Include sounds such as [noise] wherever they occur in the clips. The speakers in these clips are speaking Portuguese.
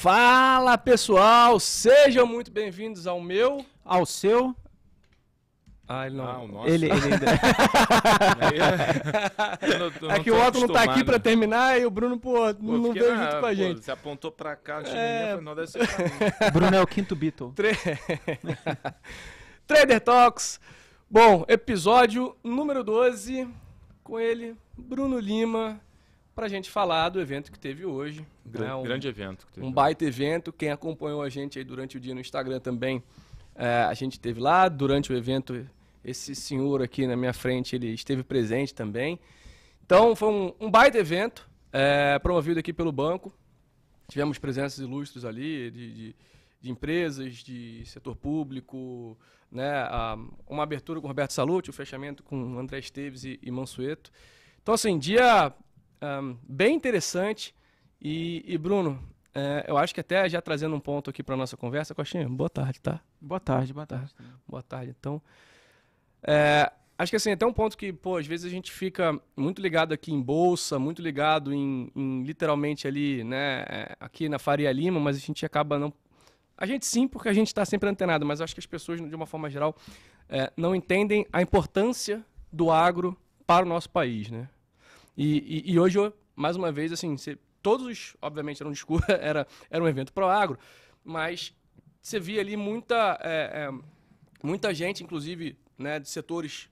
Fala pessoal, sejam muito bem-vindos ao meu, ao seu. Ah, ele não. Ah, o nosso. Ele, ele ainda... [laughs] eu não, eu é que o Otto não tá aqui pra terminar e o Bruno, pô, pô não veio junto com a gente. Você apontou pra cá, é... não deve ser pra mim. [laughs] Bruno é o quinto Beatle. [laughs] Tre... Trader Talks. Bom, episódio número 12 com ele, Bruno Lima para a gente falar do evento que teve hoje. Grande, né? um, grande evento. um baita evento. Quem acompanhou a gente aí durante o dia no Instagram também, é, a gente teve lá. Durante o evento, esse senhor aqui na minha frente, ele esteve presente também. Então, foi um, um baita evento, é, promovido aqui pelo banco. Tivemos presenças ilustres ali, de, de, de empresas, de setor público, né? Uma abertura com Roberto Salute, o fechamento com André Esteves e, e Mansueto. Então, assim, dia um, bem interessante. E, e Bruno, é, eu acho que até já trazendo um ponto aqui para nossa conversa, Coxinha, boa tarde, tá? Boa tarde, boa tarde. Boa tarde. Então, é, acho que assim, até um ponto que, pô, às vezes a gente fica muito ligado aqui em bolsa, muito ligado em, em literalmente ali, né, é, aqui na Faria Lima, mas a gente acaba não. A gente sim, porque a gente está sempre antenado, mas acho que as pessoas, de uma forma geral, é, não entendem a importância do agro para o nosso país, né? E, e, e hoje, mais uma vez, assim, você, todos os, obviamente, era um discurso, [laughs] era, era um evento pro agro, mas você via ali muita, é, é, muita gente, inclusive, né, de setores,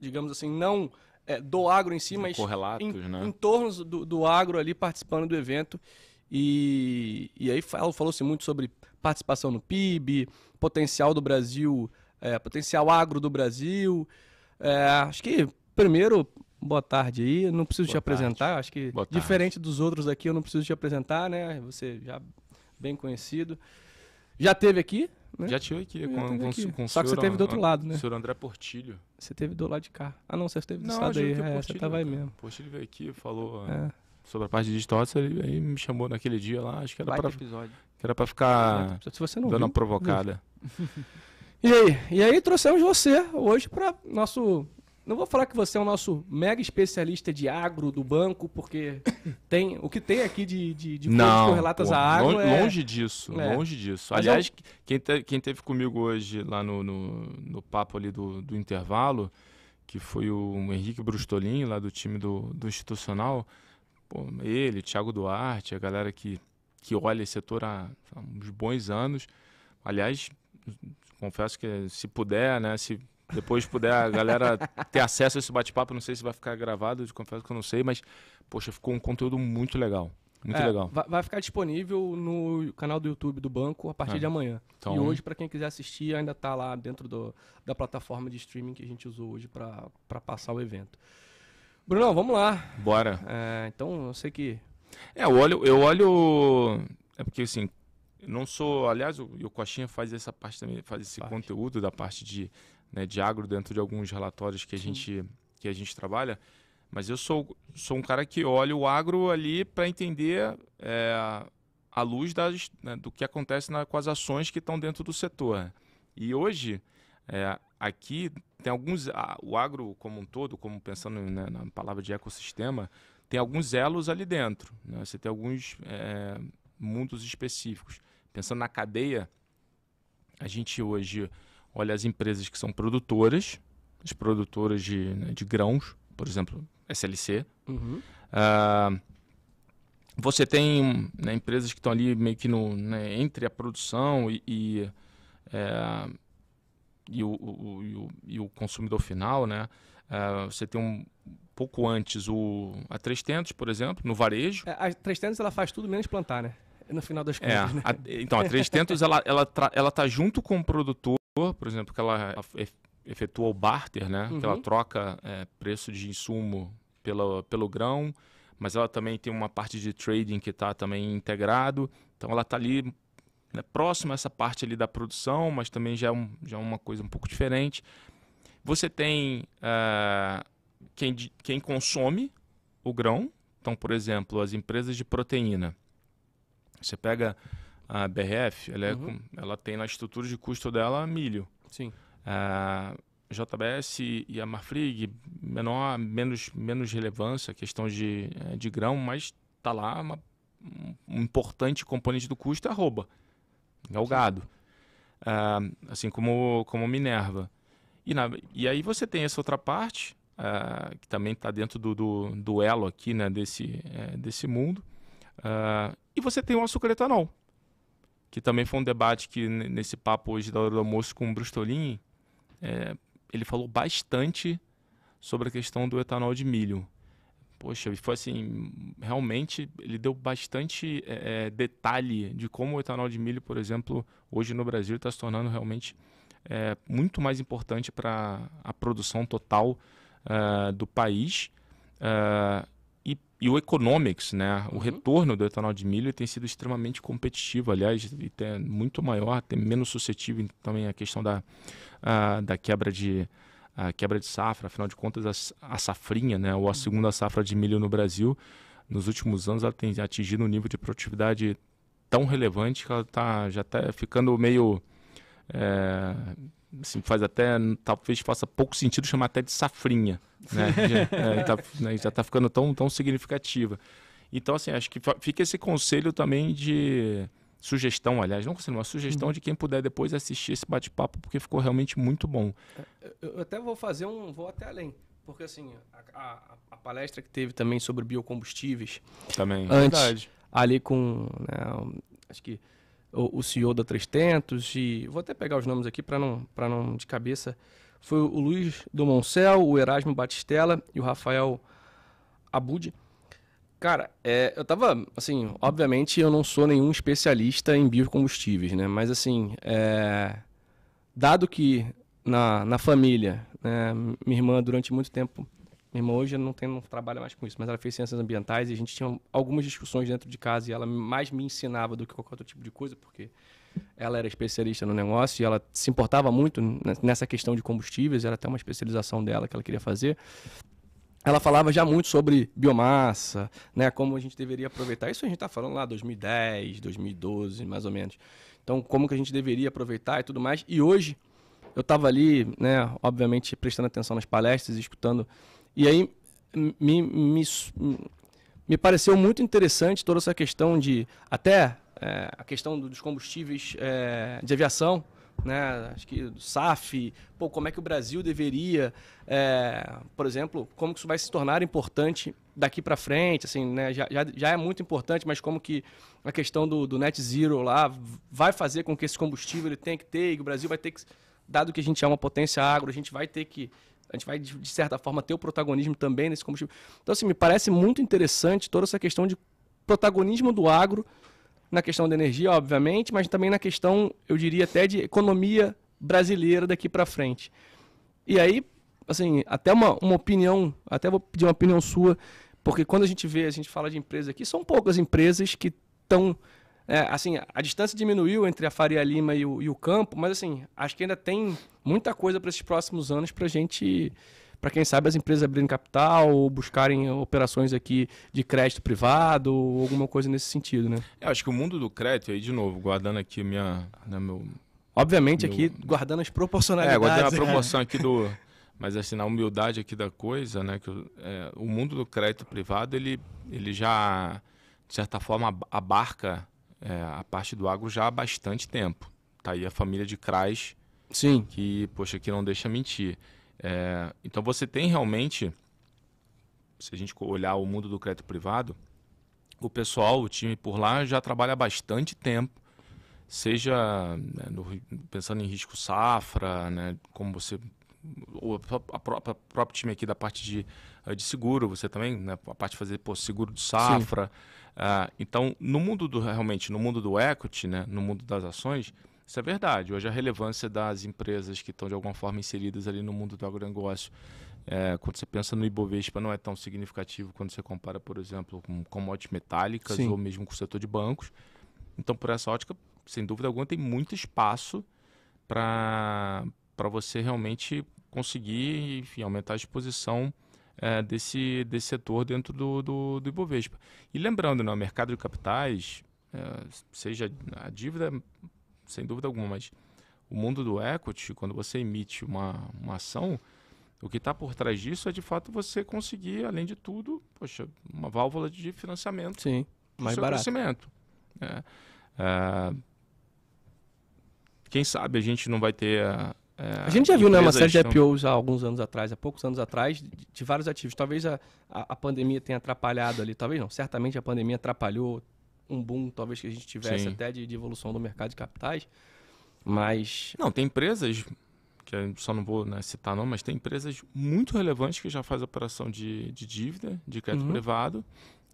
digamos assim, não é, do agro em si, mas em, né? em torno do, do agro ali participando do evento. E, e aí falou-se muito sobre participação no PIB, potencial do Brasil, é, potencial agro do Brasil. É, acho que primeiro boa tarde aí. Não preciso boa te apresentar, tarde. acho que diferente dos outros aqui, eu não preciso te apresentar, né? Você já bem conhecido. Já teve aqui? Né? Já tive aqui, com, com, aqui. com Só que você teve do outro lado, né? O senhor André Portilho. Você teve do lado de cá. Ah, não, você teve do lado aí. É, você tava aí mesmo. Portilho veio aqui, falou é. sobre a parte de digital, ele aí me chamou naquele dia lá, acho que era para episódio. Que era para ficar Se você não dando viu, uma provocada. [laughs] e aí? E aí trouxemos você hoje para nosso não vou falar que você é o nosso mega especialista de agro do banco, porque [coughs] tem o que tem aqui de, de, de não, correlatas pô, a agro. Longe, é... longe disso, é. longe disso. Mas Aliás, eu... quem, te, quem teve comigo hoje lá no, no, no papo ali do, do intervalo, que foi o Henrique Brustolin, lá do time do, do institucional, pô, ele, Thiago Duarte, a galera que, que olha esse setor há, há uns bons anos. Aliás, confesso que se puder, né, se depois puder a galera ter acesso a esse bate-papo, não sei se vai ficar gravado, confesso que eu não sei, mas, poxa, ficou um conteúdo muito legal. Muito é, legal. Vai ficar disponível no canal do YouTube do banco a partir é. de amanhã. Então... E hoje, para quem quiser assistir, ainda está lá dentro do, da plataforma de streaming que a gente usou hoje para passar o evento. Bruno, vamos lá. Bora. É, então, eu sei que. É, eu olho, eu olho. É porque assim, não sou. Aliás, o, o Coxinha faz essa parte também, faz esse parte. conteúdo da parte de né, de agro dentro de alguns relatórios que a, gente, que a gente trabalha. Mas eu sou, sou um cara que olha o agro ali para entender é, a luz das, né, do que acontece na, com as ações que estão dentro do setor. E hoje, é, aqui, tem alguns. A, o agro como um todo, como pensando né, na palavra de ecossistema, tem alguns elos ali dentro. Né? Você tem alguns é, mundos específicos. Pensando na cadeia, a gente hoje olha as empresas que são produtoras, as produtoras de, né, de grãos, por exemplo, SLC. Uhum. Uh, você tem né, empresas que estão ali meio que no, né, entre a produção e, e, é, e, o, o, e, o, e, o, consumidor final. Né? Uh, você tem um pouco antes o, a 300, por exemplo, no varejo. É, a 300 ela faz tudo menos plantar, né? No final das é, contas. É, né? a, então, a 300 ela, ela, ela tá junto com o produtor por exemplo, que ela efetua o barter, né? Uhum. Que ela uhum. troca é, preço de insumo pelo, pelo grão, mas ela também tem uma parte de trading que está também integrado. Então ela está ali né, próxima a essa parte ali da produção, mas também já é, um, já é uma coisa um pouco diferente. Você tem uh, quem, quem consome o grão. Então, por exemplo, as empresas de proteína. Você pega a BRF, ela, é uhum. com, ela tem na estrutura de custo dela milho. Sim. A JBS e a Marfrig, menor, menos, menos relevância, questão de, eh, de grão, mas tá lá uma, um importante componente do custo é arroba, é o gado. Uh, assim como, como Minerva. E, na, e aí você tem essa outra parte, uh, que também está dentro do, do, do, elo aqui né, desse, é, desse mundo. Uh, e você tem o açúcar etanol, que também foi um debate que nesse papo hoje da hora do almoço com o Brustolin, é, ele falou bastante sobre a questão do etanol de milho. Poxa, foi assim, realmente ele deu bastante é, detalhe de como o etanol de milho, por exemplo, hoje no Brasil está se tornando realmente é, muito mais importante para a produção total uh, do país. Uh, e, o economics, né? o uhum. retorno do etanol de milho tem sido extremamente competitivo, aliás, e tem muito maior, tem menos suscetível também a questão da, da quebra de a quebra de safra, afinal de contas a, a safrinha, né, ou a segunda safra de milho no Brasil, nos últimos anos ela tem atingido um nível de produtividade tão relevante que ela tá, já está ficando meio é, assim, faz até talvez faça pouco sentido chamar até de safrinha, né? [laughs] já, é, tá, né, já está ficando tão, tão significativa. Então assim acho que fica esse conselho também de sugestão, aliás, não consigo, uma sugestão uhum. de quem puder depois assistir esse bate-papo, porque ficou realmente muito bom. É, eu até vou fazer um, vou até além, porque assim, a, a, a palestra que teve também sobre biocombustíveis, também, antes, verdade. ali com, né, acho que o, o CEO da 300 e vou até pegar os nomes aqui para não, para não de cabeça, foi o Luiz do Moncel, o Erasmo Batistella e o Rafael Abud. Cara, é, eu tava, assim, obviamente eu não sou nenhum especialista em biocombustíveis, né? Mas, assim, é, dado que na, na família, né, minha irmã durante muito tempo, minha irmã hoje não, tem, não trabalha mais com isso, mas ela fez ciências ambientais e a gente tinha algumas discussões dentro de casa e ela mais me ensinava do que qualquer outro tipo de coisa, porque ela era especialista no negócio e ela se importava muito nessa questão de combustíveis, era até uma especialização dela que ela queria fazer ela falava já muito sobre biomassa, né, como a gente deveria aproveitar. Isso a gente está falando lá 2010, 2012, mais ou menos. Então, como que a gente deveria aproveitar e tudo mais. E hoje, eu estava ali, né, obviamente, prestando atenção nas palestras, escutando. E aí, me, me, me pareceu muito interessante toda essa questão de, até é, a questão dos combustíveis é, de aviação, né? Acho que do SAF, pô, como é que o Brasil deveria, é, por exemplo, como que isso vai se tornar importante daqui para frente, assim, né? Já, já, já, é muito importante, mas como que a questão do, do net zero lá vai fazer com que esse combustível ele tenha que ter, e o Brasil vai ter que, dado que a gente é uma potência agro, a gente vai ter que a gente vai, de certa forma, ter o protagonismo também nesse combustível. Então, assim, me parece muito interessante toda essa questão de protagonismo do agro na questão da energia, obviamente, mas também na questão, eu diria até de economia brasileira daqui para frente. E aí, assim, até uma, uma opinião, até vou pedir uma opinião sua, porque quando a gente vê, a gente fala de empresas aqui, são poucas empresas que estão é, assim, a distância diminuiu entre a Faria Lima e o, e o campo, mas assim, acho que ainda tem muita coisa para esses próximos anos para a gente para quem sabe as empresas abrirem capital ou buscarem operações aqui de crédito privado ou alguma coisa nesse sentido, né? Eu acho que o mundo do crédito, aí de novo, guardando aqui minha, né, meu... Obviamente meu... aqui guardando as proporcionalidades. É, guardando a [laughs] proporção aqui do... Mas assim, na humildade aqui da coisa, né, que é, o mundo do crédito privado, ele, ele já, de certa forma, abarca é, a parte do agro já há bastante tempo. Tá aí a família de Krais, Sim. que, poxa, que não deixa mentir. É, então você tem realmente, se a gente olhar o mundo do crédito privado, o pessoal, o time por lá já trabalha há bastante tempo, seja né, no, pensando em risco safra, né, como você o próprio time aqui da parte de, eh, de seguro, você também, né, a parte de fazer pô, seguro de safra. Uh, então, no mundo do realmente, no mundo do equity, né, no mundo das ações, isso é verdade. Hoje a relevância das empresas que estão de alguma forma inseridas ali no mundo do agronegócio, é, quando você pensa no Ibovespa, não é tão significativo quando você compara, por exemplo, com commodities metálicas Sim. ou mesmo com o setor de bancos. Então, por essa ótica, sem dúvida alguma, tem muito espaço para você realmente conseguir enfim, aumentar a exposição é, desse, desse setor dentro do, do, do Ibovespa. E lembrando, né, o mercado de capitais, é, seja a dívida sem dúvida alguma, mas o mundo do equity, quando você emite uma, uma ação, o que está por trás disso é de fato você conseguir, além de tudo, poxa, uma válvula de financiamento mais seu barato. crescimento. É. É, quem sabe a gente não vai ter. É, a gente já viu né, uma série de IPOs há alguns anos atrás, há poucos anos atrás, de, de vários ativos. Talvez a, a, a pandemia tenha atrapalhado ali, talvez não, certamente a pandemia atrapalhou um boom, talvez que a gente tivesse Sim. até de, de evolução do mercado de capitais. Mas Não, tem empresas, que eu só não vou né, citar não, mas tem empresas muito relevantes que já fazem operação de, de dívida, de crédito Uhum. privado,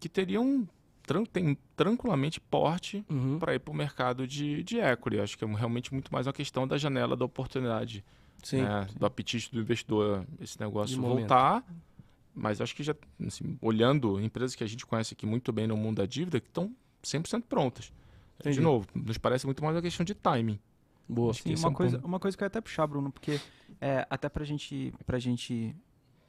que teriam tran tem tranquilamente porte uhum, para ir para o mercado de, de equity. Acho que é realmente muito mais uma questão da janela da oportunidade, sim, né, do apetite do investidor, esse negócio De momento. voltar. Mas acho que já, assim, olhando empresas que a gente conhece aqui muito bem no mundo da dívida, que estão 100% prontas. Entendi. De novo, nos parece muito mais uma questão de timing. boa. Acho que Sim, é uma um coisa, uma coisa que eu ia até puxar, Bruno, porque é, até pra gente, pra gente,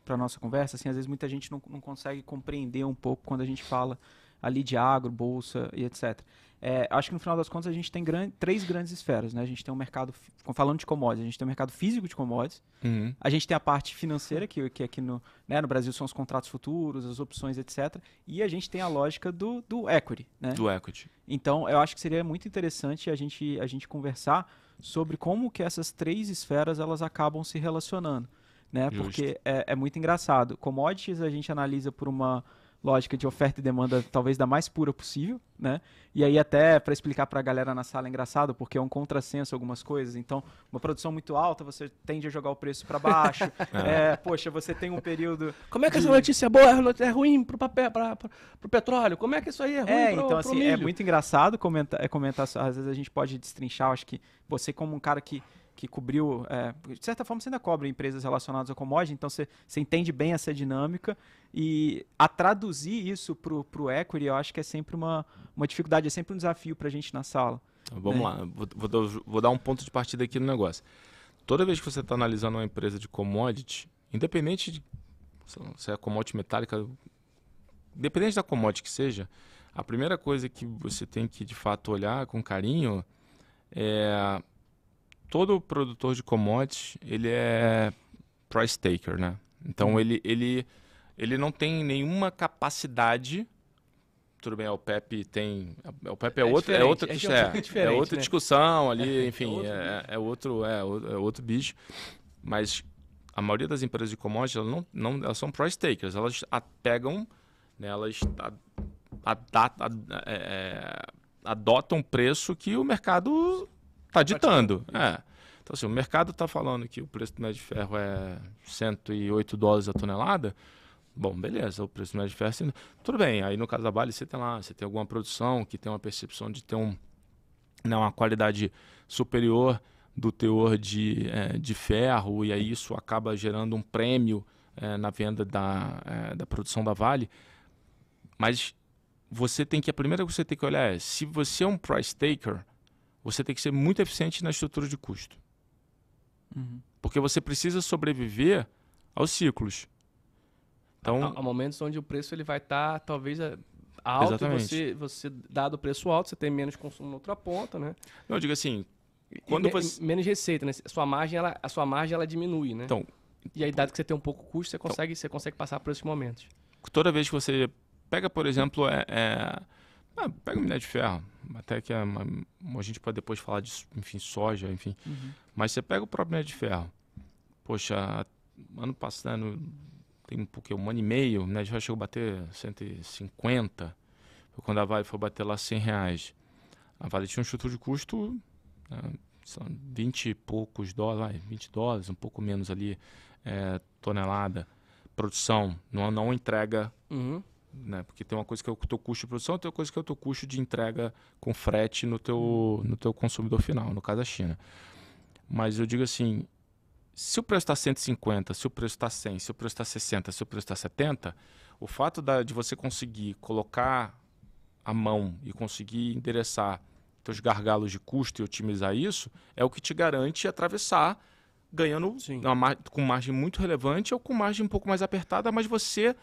pra nossa conversa, assim, às vezes muita gente não, não consegue compreender um pouco quando a gente fala ali de agro, bolsa e etc. É, acho que no final das contas a gente tem gran- três grandes esferas, né? A gente tem um mercado, falando de commodities, a gente tem um mercado físico de commodities, Uhum. a gente tem a parte financeira, que, que aqui no, né, no Brasil são os contratos futuros, as opções, etc. E a gente tem a lógica do, do equity, né? Do equity. Então, eu acho que seria muito interessante a gente, a gente conversar sobre como que essas três esferas elas acabam se relacionando, né? Justo. Porque é, é muito engraçado. Commodities a gente analisa por uma lógica de oferta e demanda talvez da mais pura possível, né? E aí até para explicar para a galera na sala é engraçado, porque é um contrassenso algumas coisas. Então, uma produção muito alta, você tende a jogar o preço para baixo. [laughs] é, poxa, você tem um período Como é que essa notícia é boa, é é ruim pro papel, pra, pra, pro petróleo? Como é que isso aí é ruim É, pro, então pro assim, é muito engraçado comentar, é comentar, às vezes a gente pode destrinchar, acho que você como um cara que, que cobriu, é, de certa forma você ainda cobre empresas relacionadas ao commodity, então você, você entende bem essa dinâmica e a traduzir isso pro, pro equity, eu acho que é sempre uma, uma dificuldade, é sempre um desafio pra gente na sala. Vamos né? lá, vou, vou dar- vou dar um ponto de partida aqui no negócio. Toda vez que você está analisando uma empresa de commodity, independente de se é commodity metálica, independente da commodity que seja, a primeira coisa que você tem que de fato olhar com carinho é todo produtor de commodities ele é price taker, né? Então ele, ele, ele não tem nenhuma capacidade tudo bem, a OPEP tem. A OPEP é, É outra, é outra, é é, é outra né? discussão ali, É, é enfim, outro é, é outro, é, o- é outro bicho. Mas a maioria das empresas de commodities, elas, não, não, elas são price takers, elas a- pegam, né, elas a- a- adotam um preço que o mercado está ditando. É. Então, assim, o mercado está falando que o preço do médio de ferro é 108 dólares a tonelada. Bom, beleza, o preço do médio de ferro. assim, Tudo bem, aí no caso da Vale você tem lá, você tem alguma produção que tem uma percepção de ter um, né, uma qualidade superior do teor de, eh, de ferro, e aí isso acaba gerando um prêmio eh, na venda da, eh, da produção da Vale. Mas você tem que, a primeira coisa que você tem que olhar é, se você é um price taker, você tem que ser muito eficiente na estrutura de custo. Porque você precisa sobreviver aos ciclos. Então, Há, há momentos onde o preço ele vai estar talvez a- alto Exatamente. e você, você, dado o preço alto, você tem menos consumo na outra ponta, né? não, eu digo assim, Quando me- você- Menos receita, né? A sua margem, ela, a sua margem, ela diminui, né? Então- e aí, dado que você tem um pouco custo, você consegue, você consegue passar por esses momentos. toda vez que você pega, por exemplo, é, é- ah, pega o minério de ferro, até que é uma- a gente pode depois falar de, enfim, soja, enfim, mas você pega o próprio minério de ferro, poxa, ano passado, tem um, pouquinho, um ano e meio, o minério de ferro chegou a bater 150, foi quando a Vale foi bater lá 100 reais. A Vale tinha um estrutura de custo, né, são 20 e poucos dólares, vai, 20 dólares, um pouco menos ali, é, tonelada. Produção, não, não entrega Uhum. Né? Porque tem uma coisa que é o teu custo de produção, tem outra coisa que é o teu custo de entrega com frete no teu, no teu consumidor final, no caso da China. Mas eu digo assim, se o preço está 150, se o preço está 100, se o preço está 60, se o preço está 70, o fato da, de você conseguir colocar a mão e conseguir endereçar teus gargalos de custo e otimizar isso é o que te garante atravessar ganhando uma com margem muito relevante ou com margem um pouco mais apertada, mas você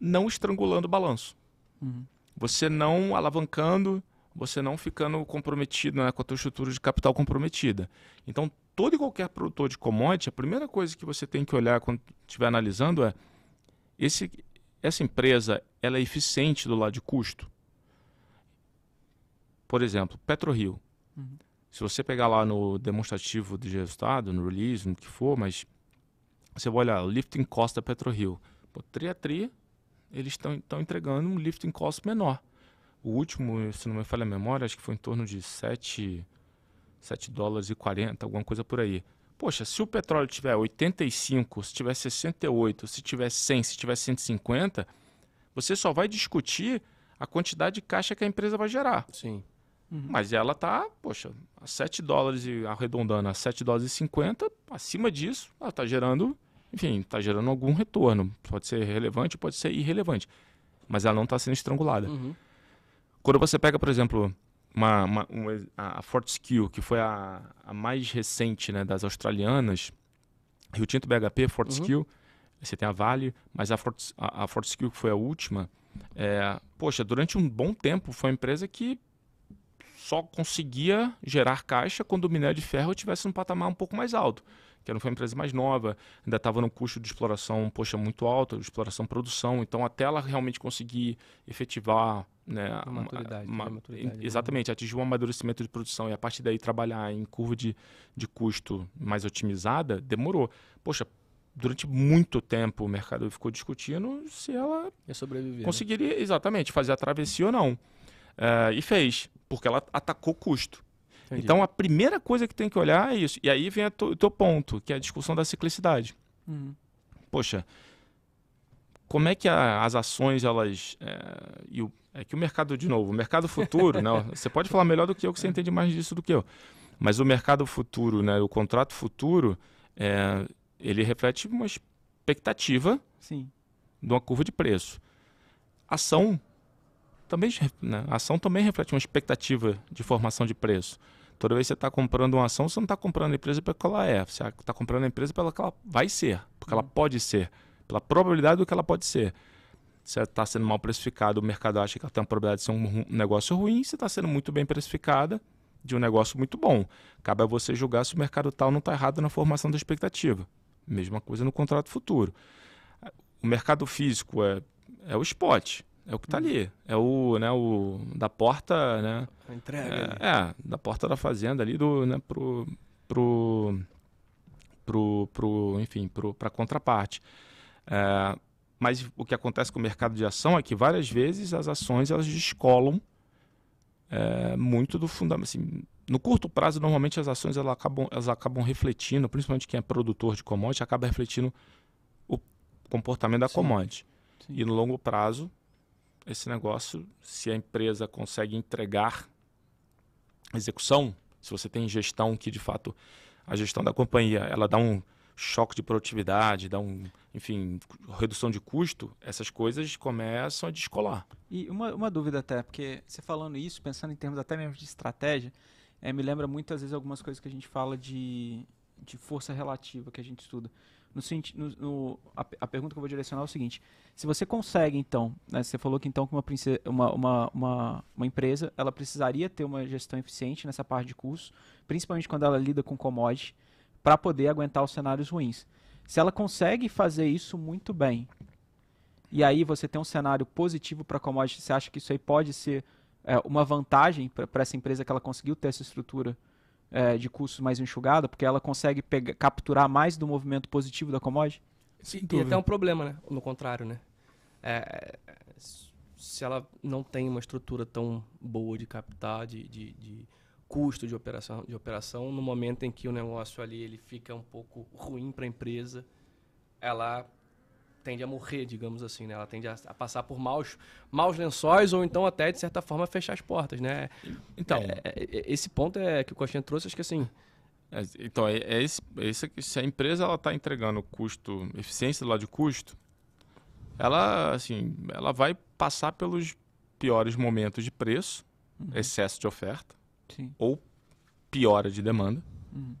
não estrangulando o balanço. Uhum. Você não alavancando, você não ficando comprometido né, com a tua estrutura de capital comprometida. Então, todo e qualquer produtor de commodity, a primeira coisa que você tem que olhar quando estiver analisando é esse, essa empresa ela é eficiente do lado de custo. por exemplo, PetroRio. Uhum. Se você pegar lá no demonstrativo de resultado, no release, no que for, mas você vai olhar, lifting cost da PetroRio. Pô, tri a tri, eles estão entregando um lifting cost menor. O último, se não me falha a memória, acho que foi em torno de 7, 7 dólares e 40, alguma coisa por aí. Poxa, se o petróleo tiver 85, se tiver 68, se tiver 100, se tiver 150, você só vai discutir a quantidade de caixa que a empresa vai gerar. Sim. Uhum. Mas ela está, poxa, a 7 dólares e arredondando a 7 dólares e 50, acima disso, ela está gerando, enfim, está gerando algum retorno. Pode ser relevante, pode ser irrelevante. Mas ela não está sendo estrangulada. Uhum. Quando você pega, por exemplo, uma, uma, uma a Fortescue, que foi a, a mais recente né, das australianas, Rio Tinto BHP, Fortescue, uhum. você tem a Vale, mas a, Fort, a, a Fortescue, que foi a última, é, poxa, durante um bom tempo foi uma empresa que só conseguia gerar caixa quando o minério de ferro estivesse num patamar um pouco mais alto. Que era uma empresa mais nova, ainda estava no custo de exploração poxa, muito alto, exploração produção. Então, até ela realmente conseguir efetivar. Né, uma maturidade, uma, uma maturidade né? exatamente, atingir um amadurecimento de produção e a partir daí trabalhar em curva de, de custo mais otimizada, demorou. Poxa, durante muito tempo o mercado ficou discutindo se ela né? conseguiria né? exatamente fazer a travessia ou não. Uh, e fez, porque ela atacou custo. Entendi. Então a primeira coisa que tem que olhar é isso. E aí vem o teu ponto, que é a discussão da ciclicidade. Uhum. Poxa, como é que a, as ações elas é, e o, é que o mercado de novo, o mercado futuro, né? [laughs] Você pode falar melhor do que eu, que você é. entende mais disso do que eu. Mas o mercado futuro, né? O contrato futuro, é, ele reflete uma expectativa Sim. de uma curva de preço. Ação também, né, a ação também reflete uma expectativa de formação de preço. Toda vez que você está comprando uma ação, você não está comprando a empresa pelo que ela é. Você está comprando a empresa pelo que ela vai ser, porque ela pode ser, pela probabilidade do que ela pode ser. Se está sendo mal precificado, o mercado acha que ela tem uma probabilidade de ser um negócio ruim, se está sendo muito bem precificada, de um negócio muito bom. Cabe a você julgar se o mercado tal não está errado na formação da expectativa. Mesma coisa no contrato futuro. O mercado físico é, é o spot. É o que está ali. É o, né, o da porta, né? A entrega. É, é, da porta da fazenda ali do, né, pro, pro, pro, pro enfim, pro, para contraparte. É, mas o que acontece com o mercado de ação é que várias vezes as ações elas descolam é, muito do fundamento. Assim, no curto prazo, normalmente as ações elas acabam, elas acabam refletindo, principalmente quem é produtor de commodity, acaba refletindo o comportamento da Sim. commodity. Sim. E no longo prazo, esse negócio, se a empresa consegue entregar execução, se você tem gestão que de fato a gestão da companhia ela dá um choque de produtividade, dá um, enfim, redução de custo, essas coisas começam a descolar. E uma, uma dúvida até, porque você falando isso, pensando em termos até mesmo de estratégia, é, me lembra muitas vezes algumas coisas que a gente fala de, de força relativa que a gente estuda. No, no, a, a, pergunta que eu vou direcionar é o seguinte: se você consegue, então, né, você falou que então que uma, uma, uma, uma, uma empresa ela precisaria ter uma gestão eficiente nessa parte de custos, principalmente quando ela lida com commodity, para poder aguentar os cenários ruins. Se ela consegue fazer isso muito bem, e aí você tem um cenário positivo para commodity, você acha que isso aí pode ser é, uma vantagem para essa empresa que ela conseguiu ter essa estrutura é, de custos mais enxugada, porque ela consegue pegar, capturar mais do movimento positivo da commodity? Sim, e até um problema, né? No contrário, né? É, se ela não tem uma estrutura tão boa de captar, de, de, de, custo de operação, de operação, no momento em que o negócio ali ele fica um pouco ruim para a empresa, ela tende a morrer, digamos assim, né? Ela tende a, a, passar por maus, maus lençóis ou então até, de certa forma, fechar as portas, né? Então, é, é, é esse ponto é que o Coxinha trouxe, acho que assim... É, então, é, é esse, é esse, se a empresa ela está entregando custo, eficiência do lado de custo, ela, assim, ela vai passar pelos piores momentos de preço, uhum. excesso de oferta, Sim. ou piora de demanda. Uhum.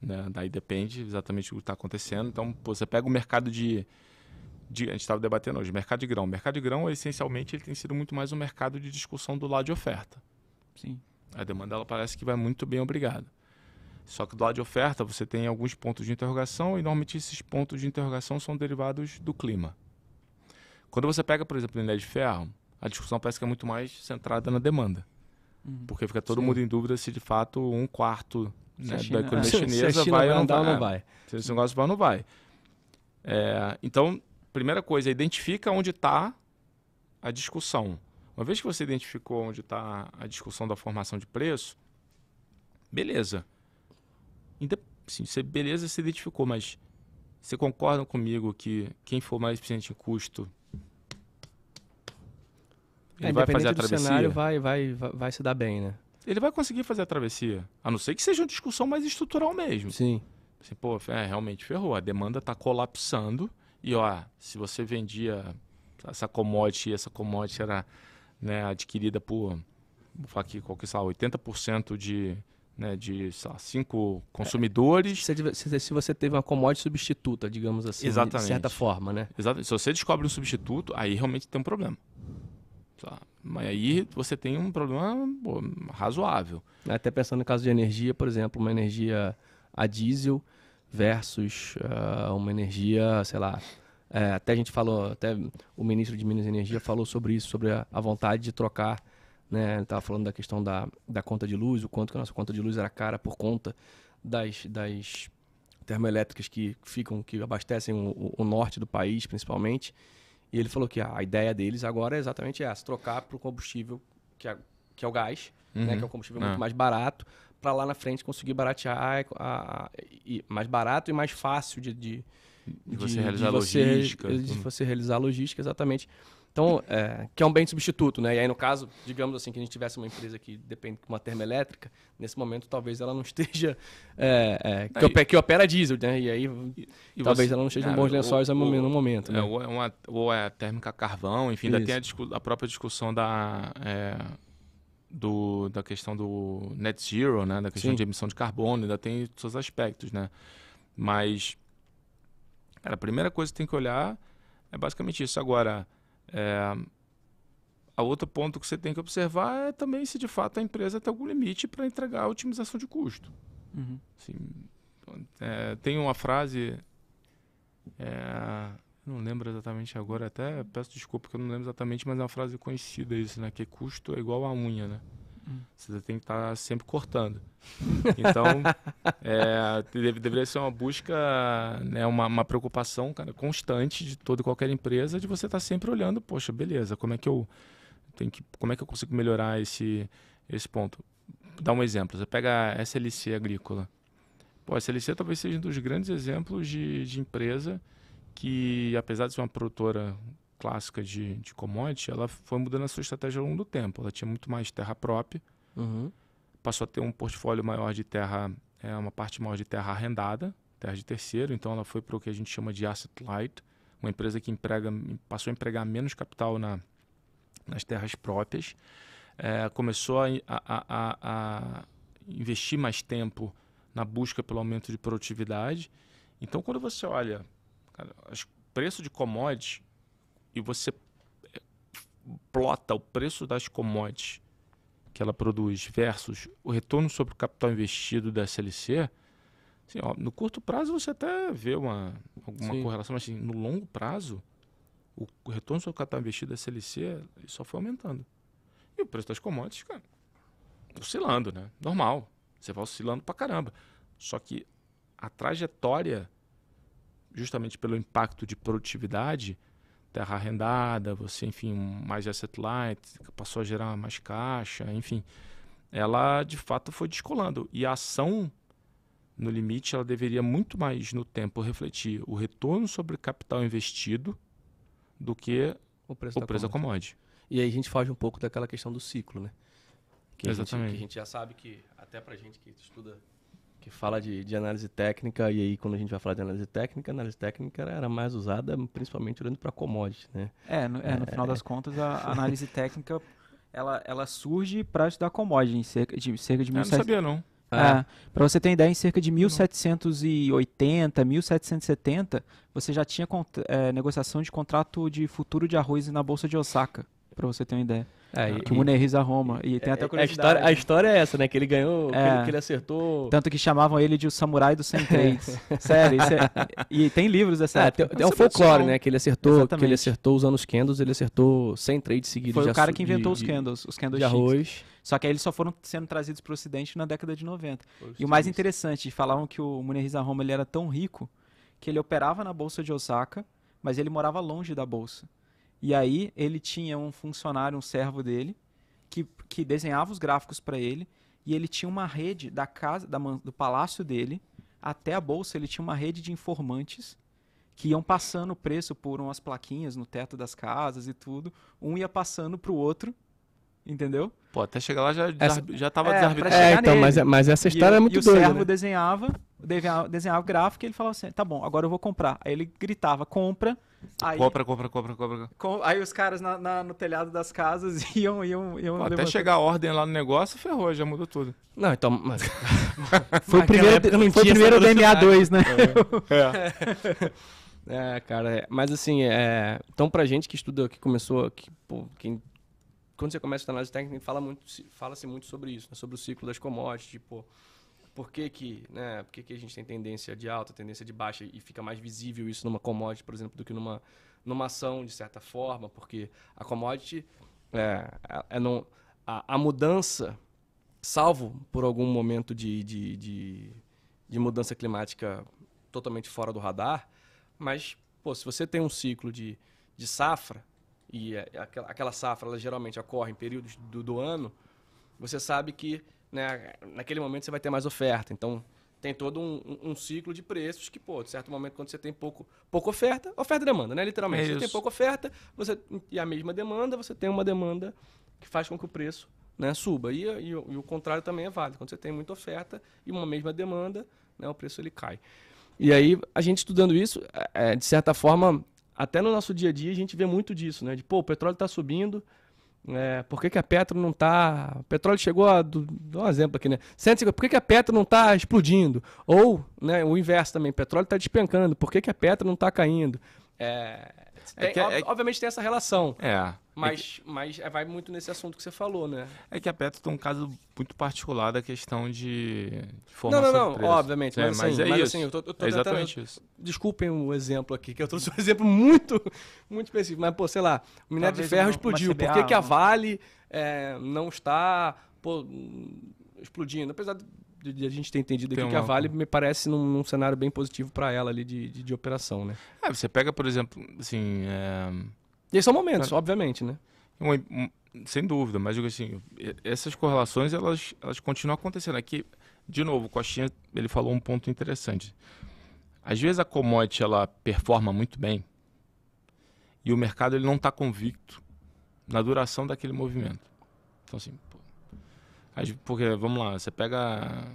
Né? Daí depende exatamente do que está acontecendo. Então, pô, você pega o mercado de de, a gente estava debatendo hoje, mercado de grão. O mercado de grão, essencialmente, ele tem sido muito mais um mercado de discussão do lado de oferta. Sim. A demanda ela parece que vai muito bem obrigada. Só que do lado de oferta você tem alguns pontos de interrogação e normalmente esses pontos de interrogação são derivados do clima. Quando você pega, por exemplo, o minério de ferro, a discussão parece que é muito mais centrada na demanda. Uhum. Porque fica todo Sim. mundo em dúvida se de fato um quarto né, China, da economia [laughs] é. chinesa vai, vai andar ou não vai. Se esse negócio vai ou não vai. É, então, primeira coisa, identifica onde está a discussão. Uma vez que você identificou onde está a discussão da formação de preço, beleza. Sim, você, beleza, você identificou, mas você concorda comigo que quem for mais eficiente em custo ele é, vai fazer a travessia? cenário vai, vai, vai, vai se dar bem, né? Ele vai conseguir fazer a travessia. A não ser que seja uma discussão mais estrutural mesmo. Sim. Assim, pô, é, realmente ferrou. A demanda está colapsando. E ó, se você vendia essa commodity, essa commodity era né, adquirida por, vou falar aqui, qualquer, sei lá, 80% de, né, de lá, cinco consumidores. É, se, se, você teve uma commodity substituta, digamos assim, Exatamente. de certa forma, né? Exatamente. Se você descobre um substituto, aí realmente tem um problema. Tá? Mas aí você tem um problema pô, razoável. Até pensando no caso de energia, por exemplo, uma energia a diesel versus uh, uma energia, sei lá, é, até a gente falou, até o ministro de Minas e Energia falou sobre isso, sobre a, a vontade de trocar, né? Estava falando da questão da, da conta de luz, o quanto que a nossa conta de luz era cara por conta das, das termoelétricas que ficam, que abastecem o, o norte do país, principalmente. E ele falou que a ideia deles agora é exatamente essa: trocar para o combustível, que é, que é o gás, uhum. né, que é um combustível muito é. mais barato, para lá na frente conseguir baratear a, a, e mais barato e mais fácil de, de, de você realizar de você, logística. De você realizar logística, exatamente. Então, é, que é um bem substituto, né? E aí, no caso, digamos assim, que a gente tivesse uma empresa que depende de uma termoelétrica, nesse momento talvez ela não esteja. É, é, que, opera, que, opera diesel, né? E aí e, e talvez você, ela não esteja em bons lençóis ou, no momento. Né? Ou, é uma, ou é térmica carvão, enfim, Isso. ainda tem a, a, própria discussão da. Do, da questão do net zero, né? Da questão Sim. de emissão de carbono, ainda tem seus aspectos, né? Mas, cara, a primeira coisa que tem que olhar é basicamente isso. Agora, é, a outro ponto que você tem que observar é também se de fato a empresa tem algum limite para entregar a otimização de custo. Uhum. Assim, é, tem uma frase, é, não lembro exatamente agora, até peço desculpa porque eu não lembro exatamente, mas é uma frase conhecida isso, né? Que custo é igual a unha, né? Você tem que estar tá sempre cortando. Então, [laughs] é, deve, deveria ser uma busca, né, uma, uma, preocupação cara, constante de toda e qualquer empresa de você estar tá sempre olhando, poxa, beleza, como é que eu tenho que, como é que eu consigo melhorar esse, esse ponto? Dá um exemplo, você pega a SLC agrícola. Pô, a SLC talvez seja um dos grandes exemplos de, de empresa que, apesar de ser uma produtora clássica de, de commodity, ela foi mudando a sua estratégia ao longo do tempo. Ela tinha muito mais terra própria, uhum. passou a ter um portfólio maior de terra, é, uma parte maior de terra arrendada, terra de terceiro, então ela foi para o que a gente chama de asset light, uma empresa que emprega, passou a empregar menos capital na, nas terras próprias, é, começou a, a, a, a investir mais tempo na busca pelo aumento de produtividade. Então, quando você olha o preço de commodities e você eh, plota o preço das commodities que ela produz versus o retorno sobre o capital investido da SLC, assim, ó, no curto prazo você até vê uma, alguma Sim. correlação, mas assim, no longo prazo, o, o retorno sobre o capital investido da SLC só foi aumentando. E o preço das commodities, cara, oscilando, né? Normal. Você vai oscilando pra caramba. Só que a trajetória, justamente pelo impacto de produtividade, terra arrendada, você, enfim, mais asset light, passou a gerar mais caixa, enfim. Ela, de fato, foi descolando. E a ação, no limite, ela deveria muito mais no tempo refletir o retorno sobre o capital investido do que o preço, o da, preço commodity. E aí a gente foge um pouco daquela questão do ciclo, né? Que Exatamente. A gente, que a gente já sabe que, até pra gente que estuda que fala de, de, análise técnica, e aí quando a gente vai falar de análise técnica, a análise técnica era mais usada principalmente olhando para commodity, né? É, no, é, no é, final das contas, a [laughs] análise técnica ela, ela surge para estudar commodity, em cerca de, cerca de Eu não sabia, não. É, é. para você ter ideia, em cerca de 1780, 1770, você já tinha é, negociação de contrato de futuro de arroz na Bolsa de Osaka, para você ter uma ideia. É, que o Muneriz a Roma. E tem até curiosidade. A história, a história é essa, né? Que ele ganhou, que ele, que, ele, acertou. Tanto que chamavam ele de o samurai do 103. [laughs] Sério, é... e tem livros dessa é, tem, tem um folclore, né? Que ele acertou, que ele acertou usando os candles, ele acertou 100 trades seguidos. Foi o cara que inventou de, os candles, os candles de arroz. Só que aí eles só foram sendo trazidos para o Ocidente na década de 90. e o mais interessante, falavam que o Muneriz Roma ele era tão rico que ele operava na bolsa de Osaka, mas ele morava longe da bolsa. E aí ele tinha um funcionário, um servo dele, que, que desenhava os gráficos para ele, e ele tinha uma rede da casa, da, do palácio dele até a bolsa, ele tinha uma rede de informantes que iam passando o preço por umas plaquinhas no teto das casas e tudo. Um ia passando pro outro Entendeu? Pô, até chegar lá já, essa, já tava é, desarbitrado. É, então, mas, mas essa história e, é muito doida. E o servo né? desenhava, desenhava, o gráfico e ele falava assim: tá bom, agora eu vou comprar. Aí ele gritava: compra. Aí, compra, compra, compra, compra. Com, aí os caras na, na, no telhado das casas [laughs] iam. iam, iam Pô, até chegar a ordem lá no negócio, ferrou, já mudou tudo. Não, então. Mas... [laughs] foi o primeiro, foi o primeiro DMA 2, né? É. [laughs] é. cara, é. mas assim, é, então pra gente que estuda, que começou, que, pô, quem quando você começa a análise técnica, fala muito, fala-se muito sobre isso, né? sobre o ciclo das commodities, tipo, por que que, né, por que que a gente tem tendência de alta, tendência de baixa e fica mais visível isso numa commodity, por exemplo, do que numa, numa ação, de certa forma, porque a commodity, é, é, é não, a, a, mudança, salvo por algum momento de, de, de, de mudança climática totalmente fora do radar, mas, pô, se você tem um ciclo de, de safra, e é, é aquela, safra ela geralmente ocorre em períodos do, do ano, você sabe que né, naquele momento você vai ter mais oferta. Então, tem todo um, um, ciclo de preços que, pô, de certo momento, quando você tem pouco, pouca oferta, oferta e demanda, né? Literalmente. É você tem pouca oferta você, e a mesma demanda, você tem uma demanda que faz com que o preço né, suba. E, e, e, o contrário também é válido. Quando você tem muita oferta e uma mesma demanda, né, o preço ele cai. E aí, a gente estudando isso, é, de certa forma, até no nosso dia a dia a gente vê muito disso, né? De, pô, o petróleo está subindo, é, por que, que a Petro não está... O petróleo chegou a... Dá um exemplo aqui, né? 150, por que, que a Petro não está explodindo? Ou, né, o inverso também, o petróleo está despencando, por que, que a Petro não está caindo? É, tem, é que, é, obviamente tem essa relação. É. Mas, é que, mas é, vai muito nesse assunto que você falou, né? É que a Petro tem um caso muito particular da questão de, de formação Não, não, não, obviamente. Mas, mas, assim, é mas isso. assim, eu tô, eu tô é exatamente tentando, isso. Desculpem o exemplo aqui, que eu trouxe um [laughs] exemplo muito, muito específico. Mas, pô, sei lá, o minério Talvez de ferro uma, explodiu. Uma CBA, Por que, que a Vale é, não está pô, explodindo? Apesar de, de a gente ter entendido aqui que a Vale me parece num, num cenário bem positivo para ela ali de, de, de, operação, né? É, você pega, por exemplo, assim... É... E são momentos, obviamente, né? Um, um, sem dúvida, mas digo assim, essas correlações elas, elas continuam acontecendo. Aqui, de novo, o Coxinha ele falou um ponto interessante. Às vezes a commodity ela performa muito bem e o mercado ele não está convicto na duração daquele movimento. Então assim, pô, porque vamos lá, você pega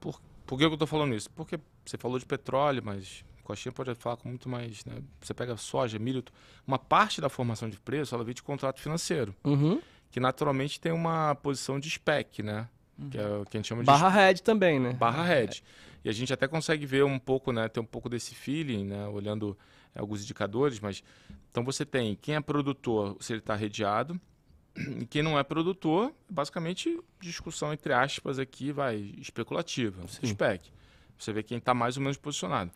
por, por que eu estou falando isso? Porque você falou de petróleo, mas Coxinha pode falar com muito mais. Né? Você pega soja, milho, uma parte da formação de preço ela vem de contrato financeiro, uhum. que naturalmente tem uma posição de spec, né? Uhum. Que é o que a gente chama de. Barra head também, né? Barra head. E a gente até consegue ver um pouco, né? Ter um pouco desse feeling, né? Olhando é, alguns indicadores, mas. Então você tem quem é produtor, se ele está redeado. E quem não é produtor, basicamente discussão entre aspas aqui, vai, especulativa, Sim. spec. Você vê quem está mais ou menos posicionado.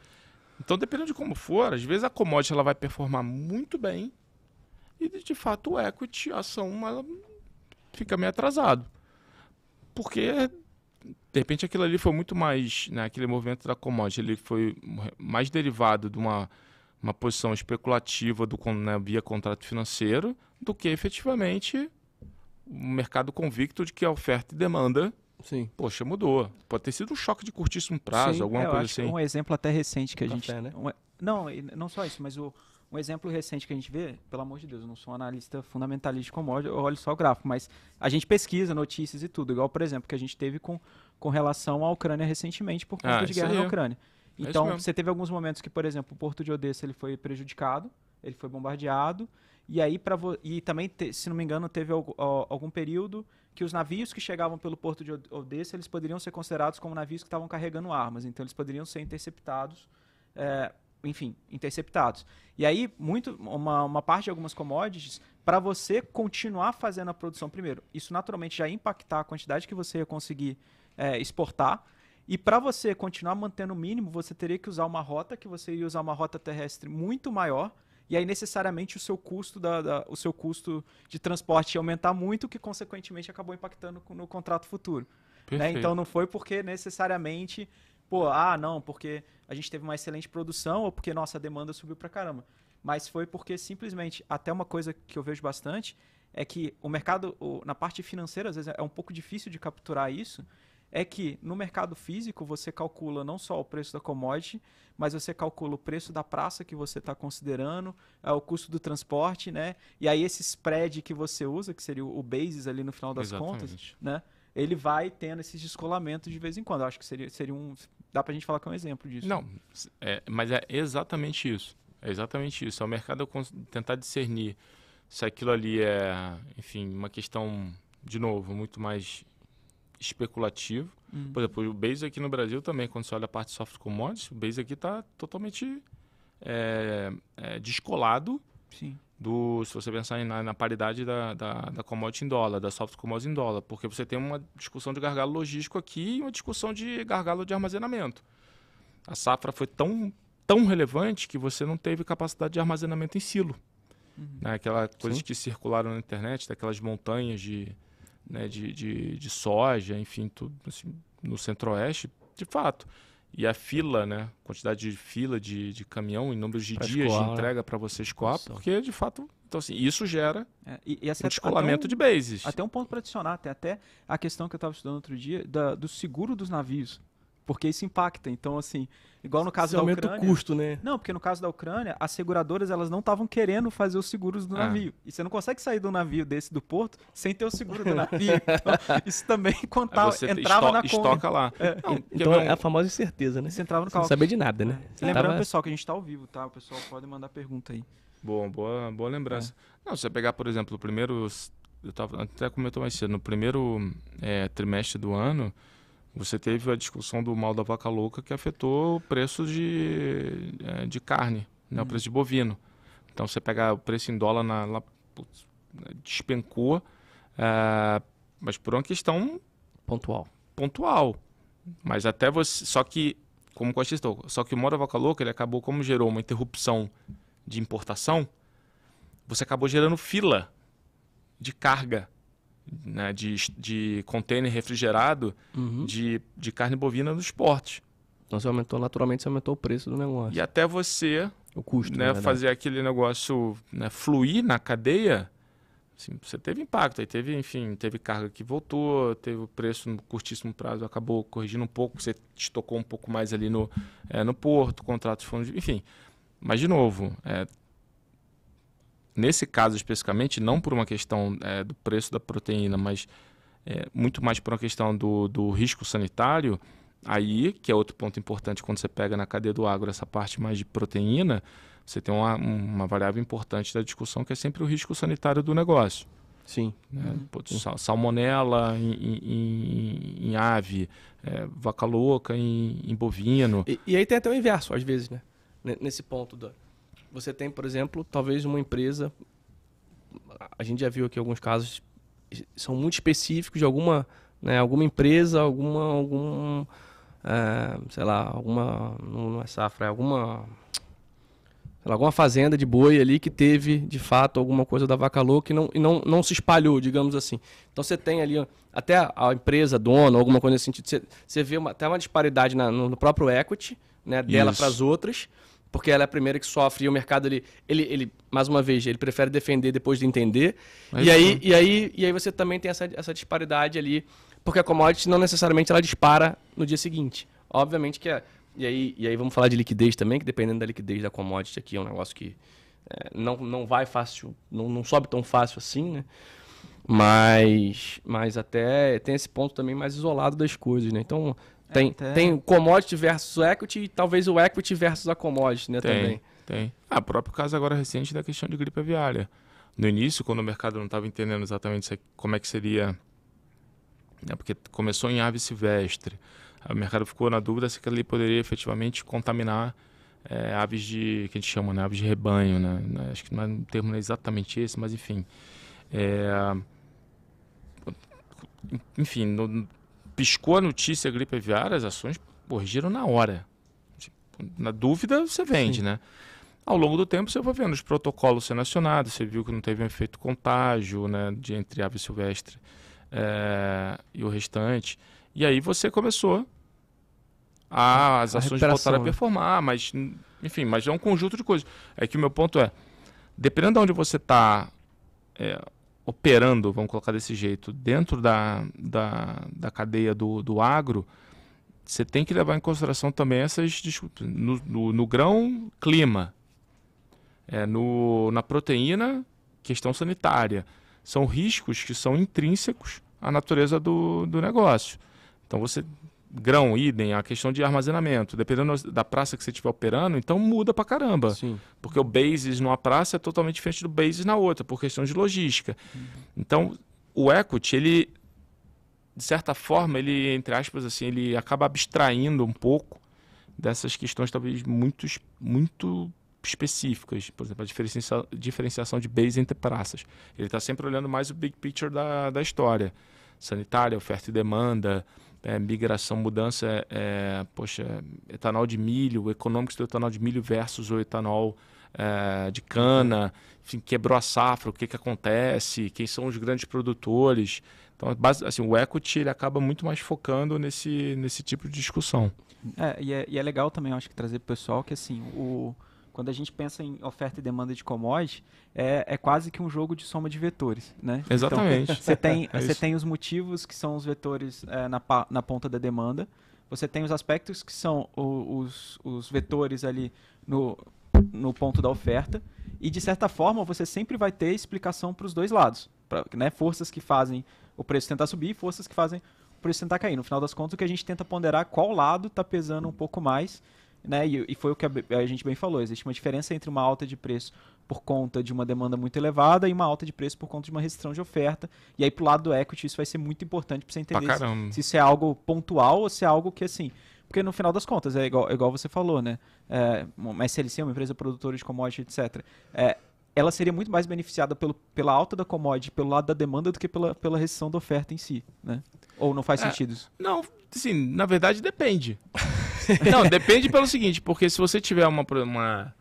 Então, dependendo de como for, às vezes a commodity ela vai performar muito bem e, de fato, o equity, a ação, ela fica meio atrasado. Porque, de repente, aquilo ali foi muito mais, né, aquele movimento da commodity, ele foi mais derivado de uma, uma posição especulativa do, né, via contrato financeiro do que efetivamente o mercado convicto de que a oferta e demanda Sim. Poxa, mudou. Pode ter sido um choque de curtíssimo prazo, Sim, alguma é, coisa assim. Um exemplo até recente que a Café, gente. Né? Um, não, não só isso, mas o, um exemplo recente que a gente vê, pelo amor de Deus, eu não sou analista fundamentalista de commodity, eu olho só o gráfico, mas a gente pesquisa notícias e tudo, igual, por exemplo, que a gente teve com, com relação à Ucrânia recentemente por conta ah, de guerra na Ucrânia. É então, você teve alguns momentos que, por exemplo, o porto de Odessa ele foi prejudicado, ele foi bombardeado, e aí para e também, te, se não me engano, teve algum, algum período que os navios que chegavam pelo porto de Odessa eles poderiam ser considerados como navios que estavam carregando armas, então eles poderiam ser interceptados, é, enfim, interceptados. E aí muito uma, uma parte de algumas commodities para você continuar fazendo a produção primeiro. Isso naturalmente já ia impactar a quantidade que você ia conseguir é, exportar. E para você continuar mantendo o mínimo, você teria que usar uma rota que você ia usar uma rota terrestre muito maior. E aí necessariamente o seu custo da, da o seu custo de transporte ia aumentar muito, que consequentemente acabou impactando no contrato futuro. Né? Então não foi porque necessariamente, pô, ah, não, porque a gente teve uma excelente produção ou porque nossa demanda subiu para caramba. Mas foi porque simplesmente, até uma coisa que eu vejo bastante, é que o mercado, na parte financeira, às vezes é um pouco difícil de capturar isso, é que no mercado físico você calcula não só o preço da commodity, mas você calcula o preço da praça que você está considerando, é, o custo do transporte, né? E aí esse spread que você usa, que seria o basis ali no final das Exatamente. contas, né? Ele vai tendo esses descolamentos de vez em quando. Eu acho que seria, seria um. Dá para a gente falar que é um exemplo disso. Não, é, mas é exatamente isso. É exatamente isso. É o mercado tentar discernir se aquilo ali é, enfim, uma questão, de novo, muito mais especulativo. Hum. Por exemplo, o base aqui no Brasil também, quando você olha a parte de soft commodities, o base aqui está totalmente é, é, descolado Sim. do, se você pensar em, na, na, paridade da, da, da, commodity em dólar, da soft commodities em dólar, porque você tem uma discussão de gargalo logístico aqui e uma discussão de gargalo de armazenamento. A safra foi tão, tão relevante que você não teve capacidade de armazenamento em silo. Uhum. Né? Aquela coisa que circularam na internet, daquelas montanhas de, né, de, de, de, soja, enfim, tudo assim, no centro-oeste, de fato. E a fila, né? Quantidade de fila de, de caminhão em números de pra dias escoar, de entrega para você escoar, Nossa. porque de fato. Então, assim, isso gera é, e, e um descolamento um, de bases. Até um ponto para adicionar, tem até a questão que eu estava estudando outro dia da, do seguro dos navios porque isso impacta. Então, assim, igual no caso Você da aumenta Ucrânia. o custo, né? Não, porque no caso da Ucrânia, as seguradoras elas não estavam querendo fazer os seguros do ah. navio. E você não consegue sair do navio desse do porto sem ter o seguro do navio. [laughs] Então, isso também contava, você entrava esto na conta. Estoca lá. É. Não, então é a famosa incerteza, né? Você entrava no carro. Não saber de nada, né? É. Lembrando, tava... pessoal, que a gente está ao vivo, tá? O pessoal pode mandar pergunta aí. Boa, boa, boa lembrança. É. Não, se você pegar, por exemplo, o primeiro. Eu tava, até comentou mais cedo, no primeiro é, trimestre do ano, você teve a discussão do mal da vaca louca que afetou o preço de, é, de carne, né, o uhum. preço de bovino. Então você pega o preço em dólar na, lá, putz, despencou, é, mas por uma questão pontual. Pontual. Mas até você. Só que, como o estou, só que o mal da vaca louca ele acabou, como gerou uma interrupção de importação, você acabou gerando fila de carga né, de, de container refrigerado uhum. de, de carne bovina nos portos. Então você aumentou, naturalmente, você aumentou o preço do negócio. E até você o custo, né, fazer aquele negócio né, fluir na cadeia, assim, você teve impacto. Aí teve, enfim, teve carga que voltou, teve o preço no curtíssimo prazo, acabou corrigindo um pouco, você estocou um pouco mais ali no, é, no porto, contratos fundos, enfim. Mas, de novo, é, nesse caso especificamente, não por uma questão é, do preço da proteína, mas é, muito mais por uma questão do, do risco sanitário, aí, que é outro ponto importante quando você pega na cadeia do agro essa parte mais de proteína, você tem uma, uma variável importante da discussão que é sempre o risco sanitário do negócio. Sim. Né? Uhum. Salmonela em, em, em ave, é, vaca louca em, em bovino. E, e, aí tem até o inverso, às vezes, né? Nesse ponto do, você tem, por exemplo, talvez uma empresa. A gente já viu aqui alguns casos são muito específicos de alguma, né, alguma empresa, alguma, algum, é, sei lá, alguma, não é safra, é alguma, lá, alguma fazenda de boi ali que teve, de fato, alguma coisa da vaca louca e não, e não, não se espalhou, digamos assim. Então você tem ali, até a empresa, dona, alguma coisa nesse sentido, você, você vê uma, até uma disparidade na, no próprio equity, né, dela para as outras porque ela é a primeira que sofre e o mercado ele, ele, ele mais uma vez ele prefere defender depois de entender. Mas e aí, e aí e aí você também tem essa, essa disparidade ali porque a commodity não necessariamente ela dispara no dia seguinte. Obviamente que é e aí e aí vamos falar de liquidez também que dependendo da liquidez da commodity aqui é um negócio que é, não, não vai fácil não, não sobe tão fácil assim né? Mas mas até tem esse ponto também mais isolado das coisas né? Então tem, Até... tem commodity versus equity e talvez o equity versus a commodity, né? Tem, também. tem. Ah, próprio caso agora recente da questão de gripe aviária. No início, quando o mercado não estava entendendo exatamente como é que seria... Né, porque começou em ave silvestre. O mercado ficou na dúvida se ali poderia efetivamente contaminar é, aves de que a gente chama, né, aves de rebanho, né? Acho que não é, o termo é exatamente esse, mas enfim. É, enfim, no, piscou a notícia gripe aviária, as ações corrigiram na hora. Na dúvida, você vende, Sim. né? Ao longo do tempo, você vai vendo os protocolos sendo acionados, você viu que não teve um efeito contágio né, de entre ave silvestre é, e o restante. E aí você começou a, as a ações voltaram a performar, mas, enfim, mas é um conjunto de coisas. É que o meu ponto é, dependendo de onde você está é, operando, vamos colocar desse jeito, dentro da, da, da cadeia do, do agro, você tem que levar em consideração também essas no, no, no grão, clima, é, no, na proteína, questão sanitária. São riscos que são intrínsecos à natureza do, do negócio. Então você grão, idem, a questão de armazenamento, dependendo da praça que você estiver operando, então muda pra caramba. Sim. Porque o basis numa praça é totalmente diferente do basis na outra, por questão de logística. Uhum. Então, o equity, ele, de certa forma, ele, entre aspas, assim, ele acaba abstraindo um pouco dessas questões talvez muito, muito específicas, por exemplo, a diferenciação, diferenciação de base entre praças. Ele está sempre olhando mais o big picture da, da história. Sanitária, oferta e demanda, é, migração, mudança, é, é, poxa, etanol de milho, econômicos do etanol de milho versus o etanol é, de cana, enfim, quebrou a safra, o que, que acontece, quem são os grandes produtores. Então, base, assim, o equity ele acaba muito mais focando nesse, nesse tipo de discussão. É, e, é, e é legal também, acho que trazer para o pessoal que assim, o quando a gente pensa em oferta e demanda de commodities, é, é quase que um jogo de soma de vetores, né? Exatamente. Então, você tem, [laughs] é você tem os motivos que são os vetores é, na, na ponta da demanda, você tem os aspectos que são o, os, os vetores ali no, no ponto da oferta, e de certa forma você sempre vai ter explicação para os dois lados. Pra, né? Forças que fazem o preço tentar subir e forças que fazem o preço tentar cair. No final das contas, o que a gente tenta ponderar qual lado está pesando um pouco mais né? E, e, foi o que a, a, gente bem falou. Existe uma diferença entre uma alta de preço por conta de uma demanda muito elevada e uma alta de preço por conta de uma restrição de oferta. E aí, pro lado do equity, isso vai ser muito importante para você entender se, se, isso é algo pontual ou se é algo que, assim... Porque no final das contas, é igual, é igual você falou, né? É, uma SLC, uma empresa produtora de commodity, etc. É, ela seria muito mais beneficiada pelo, pela alta da commodity, pelo lado da demanda, do que pela, pela restrição da oferta em si, né? Ou não faz é, sentido isso? Não, sim, na verdade depende. [laughs] [laughs] Não, depende pelo seguinte, porque se você tiver uma. uma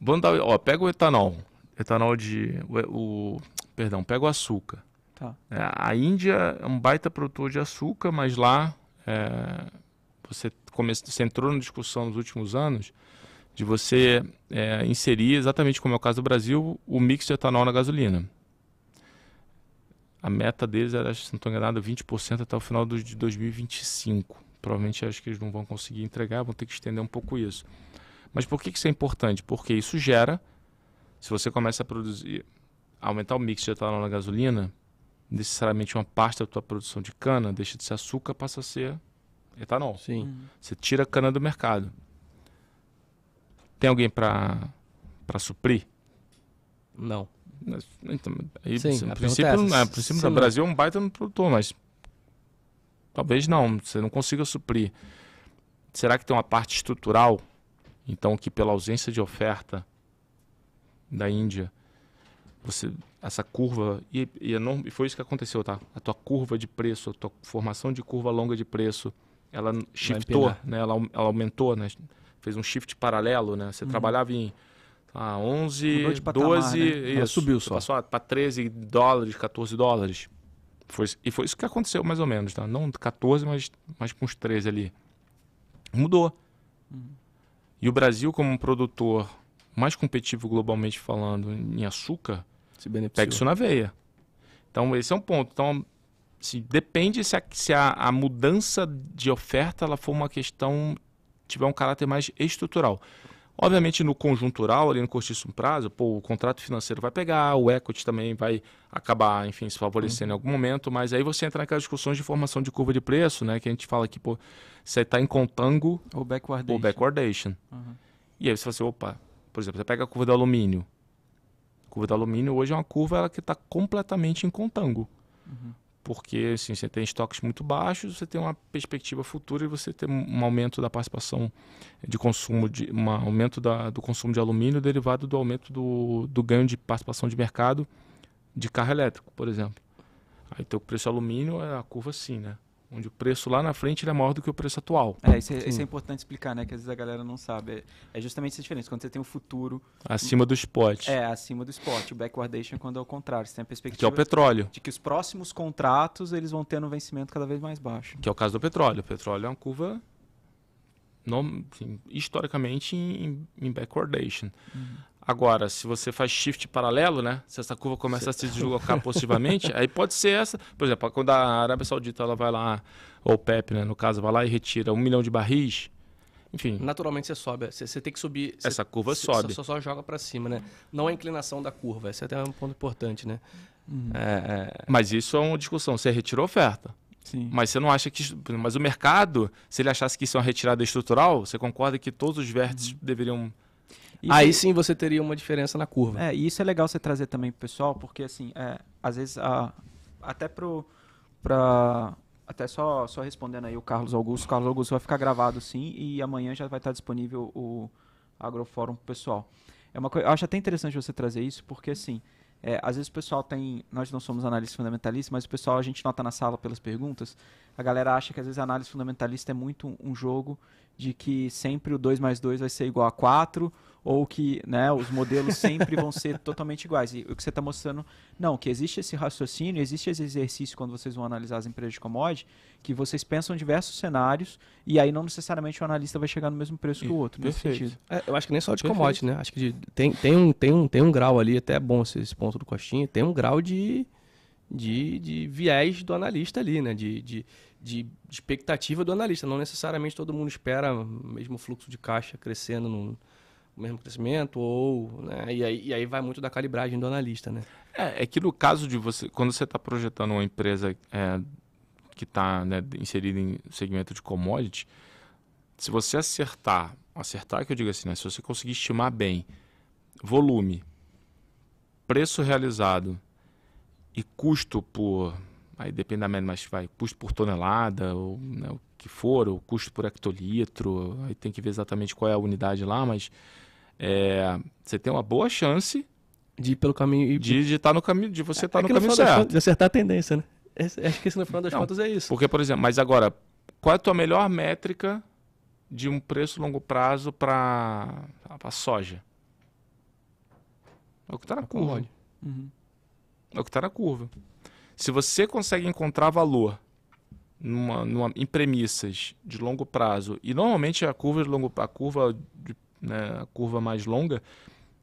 vamos dar, ó, pega o etanol. Etanol de. O, o perdão, pega o açúcar. Tá. É, a Índia é um baita produtor de açúcar, mas lá é, você, come, você entrou na discussão nos últimos anos de você é, inserir, exatamente como é o caso do Brasil, o mix de etanol na gasolina. A meta deles era, se não estou enganado, 20% até o final de 2025. Provavelmente acho que eles não vão conseguir entregar, vão ter que estender um pouco isso. Mas por que, que isso é importante? Porque isso gera, se você começa a produzir, aumentar o mix de etanol na gasolina, necessariamente uma parte da tua produção de cana deixa de ser açúcar, passa a ser etanol. Sim. Uhum. Você tira a cana do mercado. Tem alguém para para suprir? Não. Então, aí, Sim, no princípio, é, princípio no Brasil é um baita no produtor, mas Talvez não, você não consiga suprir. Será que tem uma parte estrutural? Então, que pela ausência de oferta da Índia, você essa curva e, e, e foi isso que aconteceu, tá? A tua curva de preço, a tua formação de curva longa de preço, ela shiftou, né? Ela, ela aumentou, né? Fez um shift paralelo, né? Você uhum. trabalhava em ah, 11, patamar, 12, né? isso, subiu só. Passou para 13 dólares, 14 dólares. Foi, e foi isso que aconteceu, mais ou menos, tá? Não 14, mas, mas com uns 13 ali. Mudou. Uhum. E o Brasil, como um produtor mais competitivo globalmente falando em açúcar, pega isso na veia. Então, esse é um ponto. Então, assim, depende se, a, se a, a mudança de oferta ela for uma questão, tiver um caráter mais estrutural. Obviamente, no conjuntural, ali no curtíssimo prazo, pô, o contrato financeiro vai pegar, o equity também vai acabar, enfim, se favorecendo uhum. em algum momento, mas aí você entra naquelas discussões de formação de curva de preço, né? Que a gente fala que, pô, você está em contango ou backwardation. Ou backwardation. Uhum. E aí você fala assim, opa, por exemplo, você pega a curva do alumínio. A curva do alumínio hoje é uma curva ela que está completamente em contango. Uhum. Porque assim, você tem estoques muito baixos, você tem uma perspectiva futura e você tem um aumento da participação de consumo, de, um aumento da, do consumo de alumínio derivado do aumento do, do ganho de participação de mercado de carro elétrico, por exemplo. Aí o preço alumínio é a curva assim, né? Onde o preço lá na frente é maior do que o preço atual. É, isso é, isso é, importante explicar, né? Que às vezes a galera não sabe. É, é justamente essa diferença. Quando você tem o futuro... Acima do spot. É, acima do spot. O backwardation é quando é o contrário. Você tem a perspectiva... Que é o petróleo. De que os próximos contratos, eles vão ter um vencimento cada vez mais baixo. Que é o caso do petróleo. O petróleo é uma curva... No, assim, historicamente em, em backwardation. Uhum. Agora, se você faz shift paralelo, né? Se essa curva começa Você... a se deslocar positivamente, aí pode ser essa. Por exemplo, quando a Arábia Saudita ela vai lá, ou o PEP, né, no caso, vai lá e retira um milhão de barris, enfim. Naturalmente você sobe. Você, você tem que subir. Essa curva sobe. Só, só joga para cima, né? Não a inclinação da curva. Esse é até um ponto importante, né? Uhum. É, é... Mas isso é uma discussão. Você retirou oferta. Sim. Mas você não acha que. Mas o mercado, se ele achasse que isso é uma retirada estrutural, você concorda que todos os vértices uhum. deveriam isso, Aí sim você teria uma diferença na curva. É, e isso é legal você trazer também pro pessoal, porque assim, é, às vezes, a, até pro. Pra, até só, só respondendo aí o Carlos Augusto, o Carlos Augusto vai ficar gravado sim, e amanhã já vai estar disponível o Agrofórum pro pessoal. É uma coisa, eu acho até interessante você trazer isso, porque assim, é, às vezes o pessoal tem. Nós não somos analistas fundamentalistas, mas o pessoal a gente nota na sala pelas perguntas. A galera acha que às vezes a análise fundamentalista é muito um jogo de que sempre o 2 mais 2 vai ser igual a 4, ou que né, os modelos sempre vão ser [laughs] totalmente iguais. E o que você está mostrando, não, que existe esse raciocínio, existe esse exercício quando vocês vão analisar as empresas de commodity, que vocês pensam em diversos cenários e aí não necessariamente o analista vai chegar no mesmo preço que o outro. Perfeito. É, eu acho que nem só de Perfeito. commodity, né? Acho que de, tem, tem, um, tem, um, tem um grau ali, até é bom esse, esse ponto do Coxinha, tem um grau de, de, de viés do analista ali, né? De, de, de, expectativa do analista. Não necessariamente todo mundo espera o mesmo fluxo de caixa crescendo no o mesmo crescimento, ou. Né? E, aí, e aí vai muito da calibragem do analista, né? É, é que no caso de você, quando você está projetando uma empresa é, que está né, inserida em segmento de commodity, se você acertar, acertar que eu digo assim, né, se você conseguir estimar bem volume, preço realizado e custo por, aí depende da média, mas vai, custo por tonelada, ou né, o que for, o custo por hectolitro, aí tem que ver exatamente qual é a unidade lá, mas é, você tem uma boa chance de ir pelo caminho de estar tá no caminho de você estar é, tá no caminho certo. contas, de acertar a tendência né? Acho que isso no final das Não, contas é isso. porque por exemplo mas agora qual é a tua melhor métrica de um preço longo prazo para a soja? É o que está na curva. uhum. é o que está na curva. Se você consegue encontrar valor numa, numa, em premissas de longo prazo e normalmente a curva de longo a curva de né, a curva mais longa,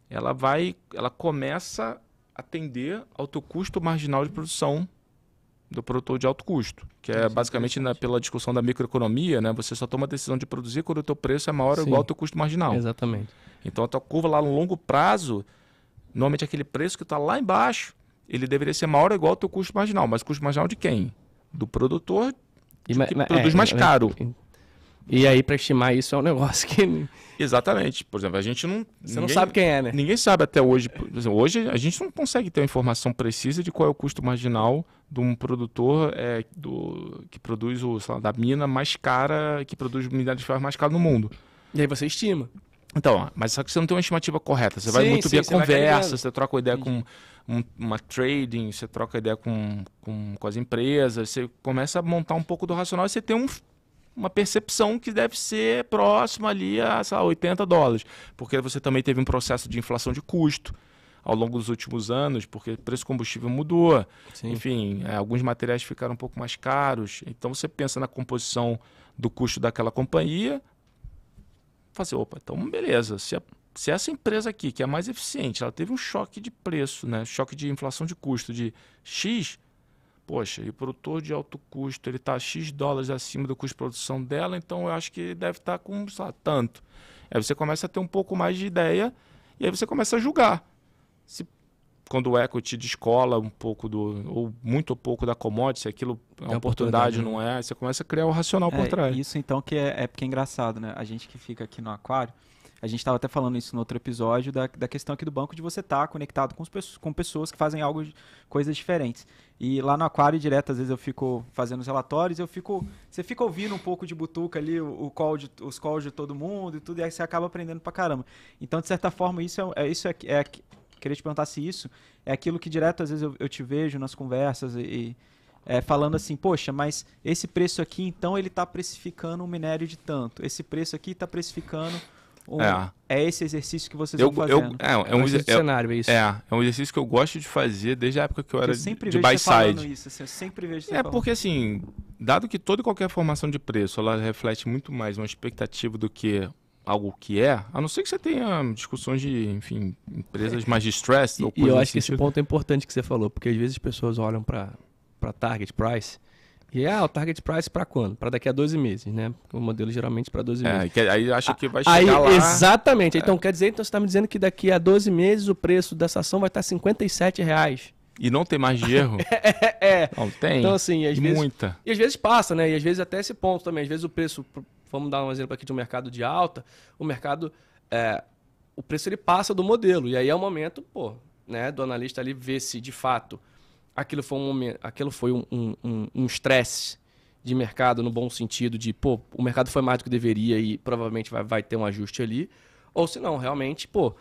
ela vai, ela começa a atender ao teu custo marginal de produção do produtor de alto custo, que é, é basicamente na, pela discussão da microeconomia, né, você só toma a decisão de produzir quando o teu preço é maior ou igual ao teu custo marginal. Exatamente. Então a tua curva lá no longo prazo, normalmente aquele preço que está lá embaixo, ele deveria ser maior ou igual ao teu custo marginal, mas custo marginal de quem? Do produtor que e, produz é, mais caro. E aí, para estimar isso, é um negócio que. Exatamente. Por exemplo, a gente não. Você ninguém, não sabe quem é, né? Ninguém sabe até hoje. Hoje a gente não consegue ter uma informação precisa de qual é o custo marginal de um produtor é, do, que produz o, lá, da mina mais cara, que produz minério de ferro mais caro no mundo. E aí você estima. Então, mas só que você não tem uma estimativa correta. Você sim, vai muito sim, via conversa, você troca ideia com um, uma trading, você troca ideia com, com, com as empresas, você começa a montar um pouco do racional e você tem um uma percepção que deve ser próxima ali a lá, 80 dólares, porque você também teve um processo de inflação de custo ao longo dos últimos anos, porque o preço do combustível mudou, Sim. enfim, é, alguns materiais ficaram um pouco mais caros. Então você pensa na composição do custo daquela companhia, fazer, opa, então beleza, se, a, se essa empresa aqui, que é mais eficiente, ela teve um choque de preço, né, choque de inflação de custo de X, poxa, e o produtor de alto custo, ele está X dólares acima do custo de produção dela, então eu acho que deve estar tá com, lá, tanto. Aí você começa a ter um pouco mais de ideia e aí você começa a julgar. Se, quando o equity descola um pouco do, ou muito pouco da commodity, se aquilo é uma oportunidade, não é, você começa a criar o racional é, por trás. Isso então que é, é porque é engraçado, né? A gente que fica aqui no aquário, a gente estava até falando isso no outro episódio, da, da questão aqui do banco de você estar tá conectado com, os, com pessoas que fazem algo, coisas diferentes. E lá no Aquário Direto, às vezes eu fico fazendo os relatórios, eu fico. Você fica ouvindo um pouco de butuca ali, o, o call de, os calls de todo mundo e tudo, e aí você acaba aprendendo pra caramba. Então, de certa forma, isso é, é isso é, é, Queria te perguntar se isso é aquilo que direto, às vezes, eu, eu te vejo nas conversas e, e é, falando assim, poxa, mas esse preço aqui, então, ele está precificando um minério de tanto. Esse preço aqui está precificando ou é. é esse exercício que vocês eu, vão fazendo? Eu, é, é, um é, cenário, é isso. É, é um exercício que eu gosto de fazer desde a época que eu era eu sempre de buy side. Isso, assim, eu sempre vejo É porque assim, dado que toda e qualquer formação de preço, ela reflete muito mais uma expectativa do que algo que é, a não ser que você tenha discussões de, enfim, empresas mais de stress. E, e eu acho que esse ponto é importante que você falou, porque às vezes as pessoas olham para target price e ah, o target price para quando? Para daqui a 12 meses, né? O modelo geralmente para 12 é, meses. aí acha que vai chegar aí, lá... Exatamente. É. Então quer dizer, então você está me dizendo que daqui a 12 meses o preço dessa ação vai estar 57 reais. E não tem mais de erro? [laughs] é, é. Não tem. Então assim, às vezes... Muita. E às vezes passa, né? E às vezes até esse ponto também. Às vezes o preço... Vamos dar um exemplo aqui de um mercado de alta. O mercado... É, o preço ele passa do modelo. E aí é o momento, pô, né? Do analista ali ver se de fato aquilo foi um momento, aquilo foi um estresse um, um, um de mercado no bom sentido de, pô, o mercado foi mais do que deveria e provavelmente vai, vai ter um ajuste ali. Ou se não, realmente, pô,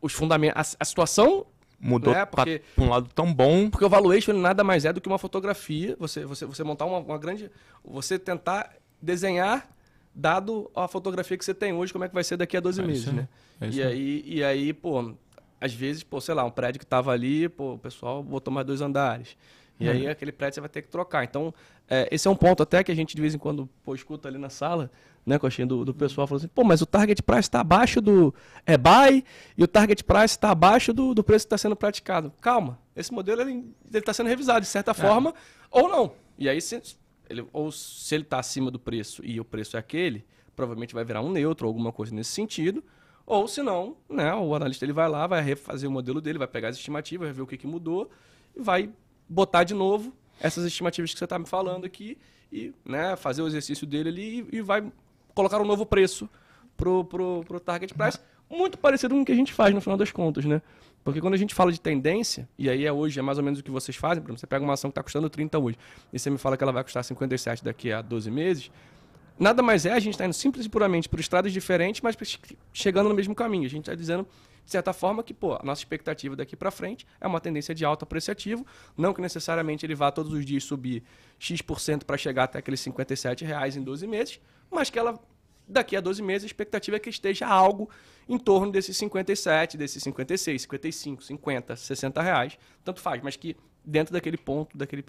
os fundamentos. A, a, situação. Mudou né, para um lado tão bom. Porque o valuation nada mais é do que uma fotografia. Você, você, você montar uma, uma grande. Você tentar desenhar, dado a fotografia que você tem hoje, como é que vai ser daqui a 12 é meses, né? É e, aí, e aí, pô, às vezes, pô, sei lá, um prédio que tava ali, pô, o pessoal botou mais dois andares. E aí uhum. aquele prédio você vai ter que trocar. Então, é, esse é um ponto até que a gente de vez em quando pô, escuta ali na sala, né, coxinha do, do pessoal falando assim, pô, mas o target price está abaixo do é buy e o target price está abaixo do, do preço que está sendo praticado. Calma, esse modelo ele está sendo revisado de certa é. forma ou não. E aí, se ele, ou se ele está acima do preço e o preço é aquele, provavelmente vai virar um neutro ou alguma coisa nesse sentido. Ou se não, né, o analista ele vai lá, vai refazer o modelo dele, vai pegar as estimativas, vai ver o que, que mudou e vai botar de novo essas estimativas que você está me falando aqui e né, fazer o exercício dele ali e, e vai colocar um novo preço pro, pro, pro target price, muito parecido com o que a gente faz no final das contas, né? Porque quando a gente fala de tendência, e aí é hoje, é mais ou menos o que vocês fazem, por exemplo, você pega uma ação que está custando 30 hoje, e você me fala que ela vai custar 57 daqui a 12 meses, nada mais é, a gente está indo simples e puramente por estradas diferentes, mas chegando no mesmo caminho. A gente está dizendo de certa forma que, pô, a nossa expectativa daqui para frente é uma tendência de alto apreciativo, não que necessariamente ele vá todos os dias subir X% para chegar até aqueles 57 reais em 12 meses, mas que ela daqui a 12 meses a expectativa é que esteja algo em torno desses 57, desses 56, 55, 50, 60 reais, tanto faz, mas que dentro daquele ponto, daquele,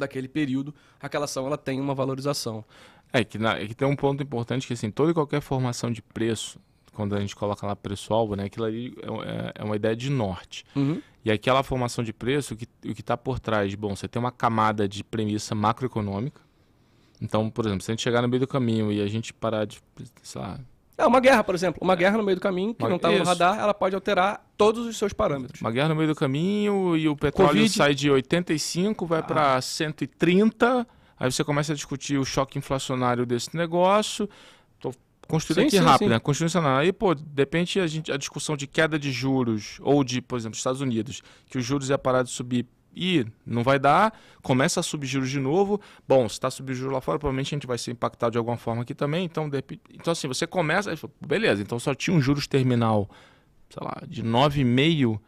daquele período, aquela ação ela tem uma valorização. É que, na, é que tem um ponto importante que assim, toda e qualquer formação de preço quando a gente coloca lá preço-alvo, né? Aquilo ali é, é, uma ideia de norte. Uhum. E aquela formação de preço, o que está por trás? Bom, você tem uma camada de premissa macroeconômica. Então, por exemplo, se a gente chegar no meio do caminho e a gente parar de, sei lá... É, uma guerra, por exemplo. Uma guerra no meio do caminho, que uma... não estava no radar, ela pode alterar todos os seus parâmetros. Uma guerra no meio do caminho e o petróleo Covid... sai de 85, vai ah. para 130... Aí você começa a discutir o choque inflacionário desse negócio construir sim, aqui sim, rápido, sim. né? Construir Aí, pô, depende a, gente, a discussão de queda de juros, ou de, por exemplo, Estados Unidos, que os juros ia parar de subir e não vai dar, começa a subir juros de novo. Bom, se está subindo juros lá fora, provavelmente a gente vai ser impactado de alguma forma aqui também. Então, de, então assim, você começa, beleza, então só tinha um juros terminal, sei lá, de 9,5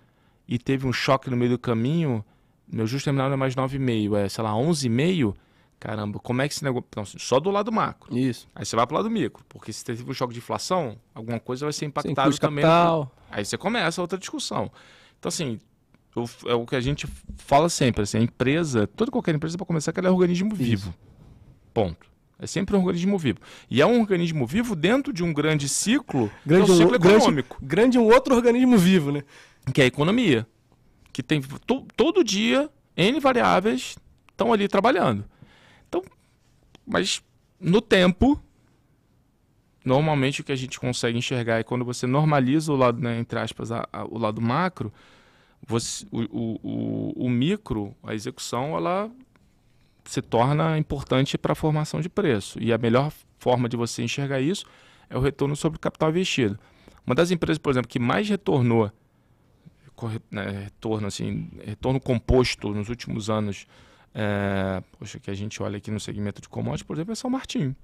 e teve um choque no meio do caminho. Meu juros terminal não é mais 9,5, é, sei lá, 11,5 Caramba, como é que esse negócio. Então, assim, só do lado macro. Isso. Aí você vai para o lado micro. Porque se teve um choque de inflação, alguma coisa vai ser impactada também. Capital. Aí você começa outra discussão. Então, assim, é o que a gente fala sempre. Assim, a empresa, toda qualquer empresa, para começar, que ela é um organismo Isso. vivo. Ponto. É sempre um organismo vivo. E é um organismo vivo dentro de um grande ciclo, grande é um ciclo econômico. Grande, grande um outro organismo vivo, né? Que é a economia. Que tem to, todo dia N variáveis estão ali trabalhando. Então, mas no tempo, normalmente o que a gente consegue enxergar é quando você normaliza o lado, né, entre aspas, a, a, o lado macro, você, o, o, o, micro, a execução, ela se torna importante para a formação de preço. E a melhor forma de você enxergar isso é o retorno sobre o capital investido. Uma das empresas, por exemplo, que mais retornou, né, retorno assim, retorno composto nos últimos anos, é, poxa, que a gente olha aqui no segmento de commodities, por exemplo, é São Martinho.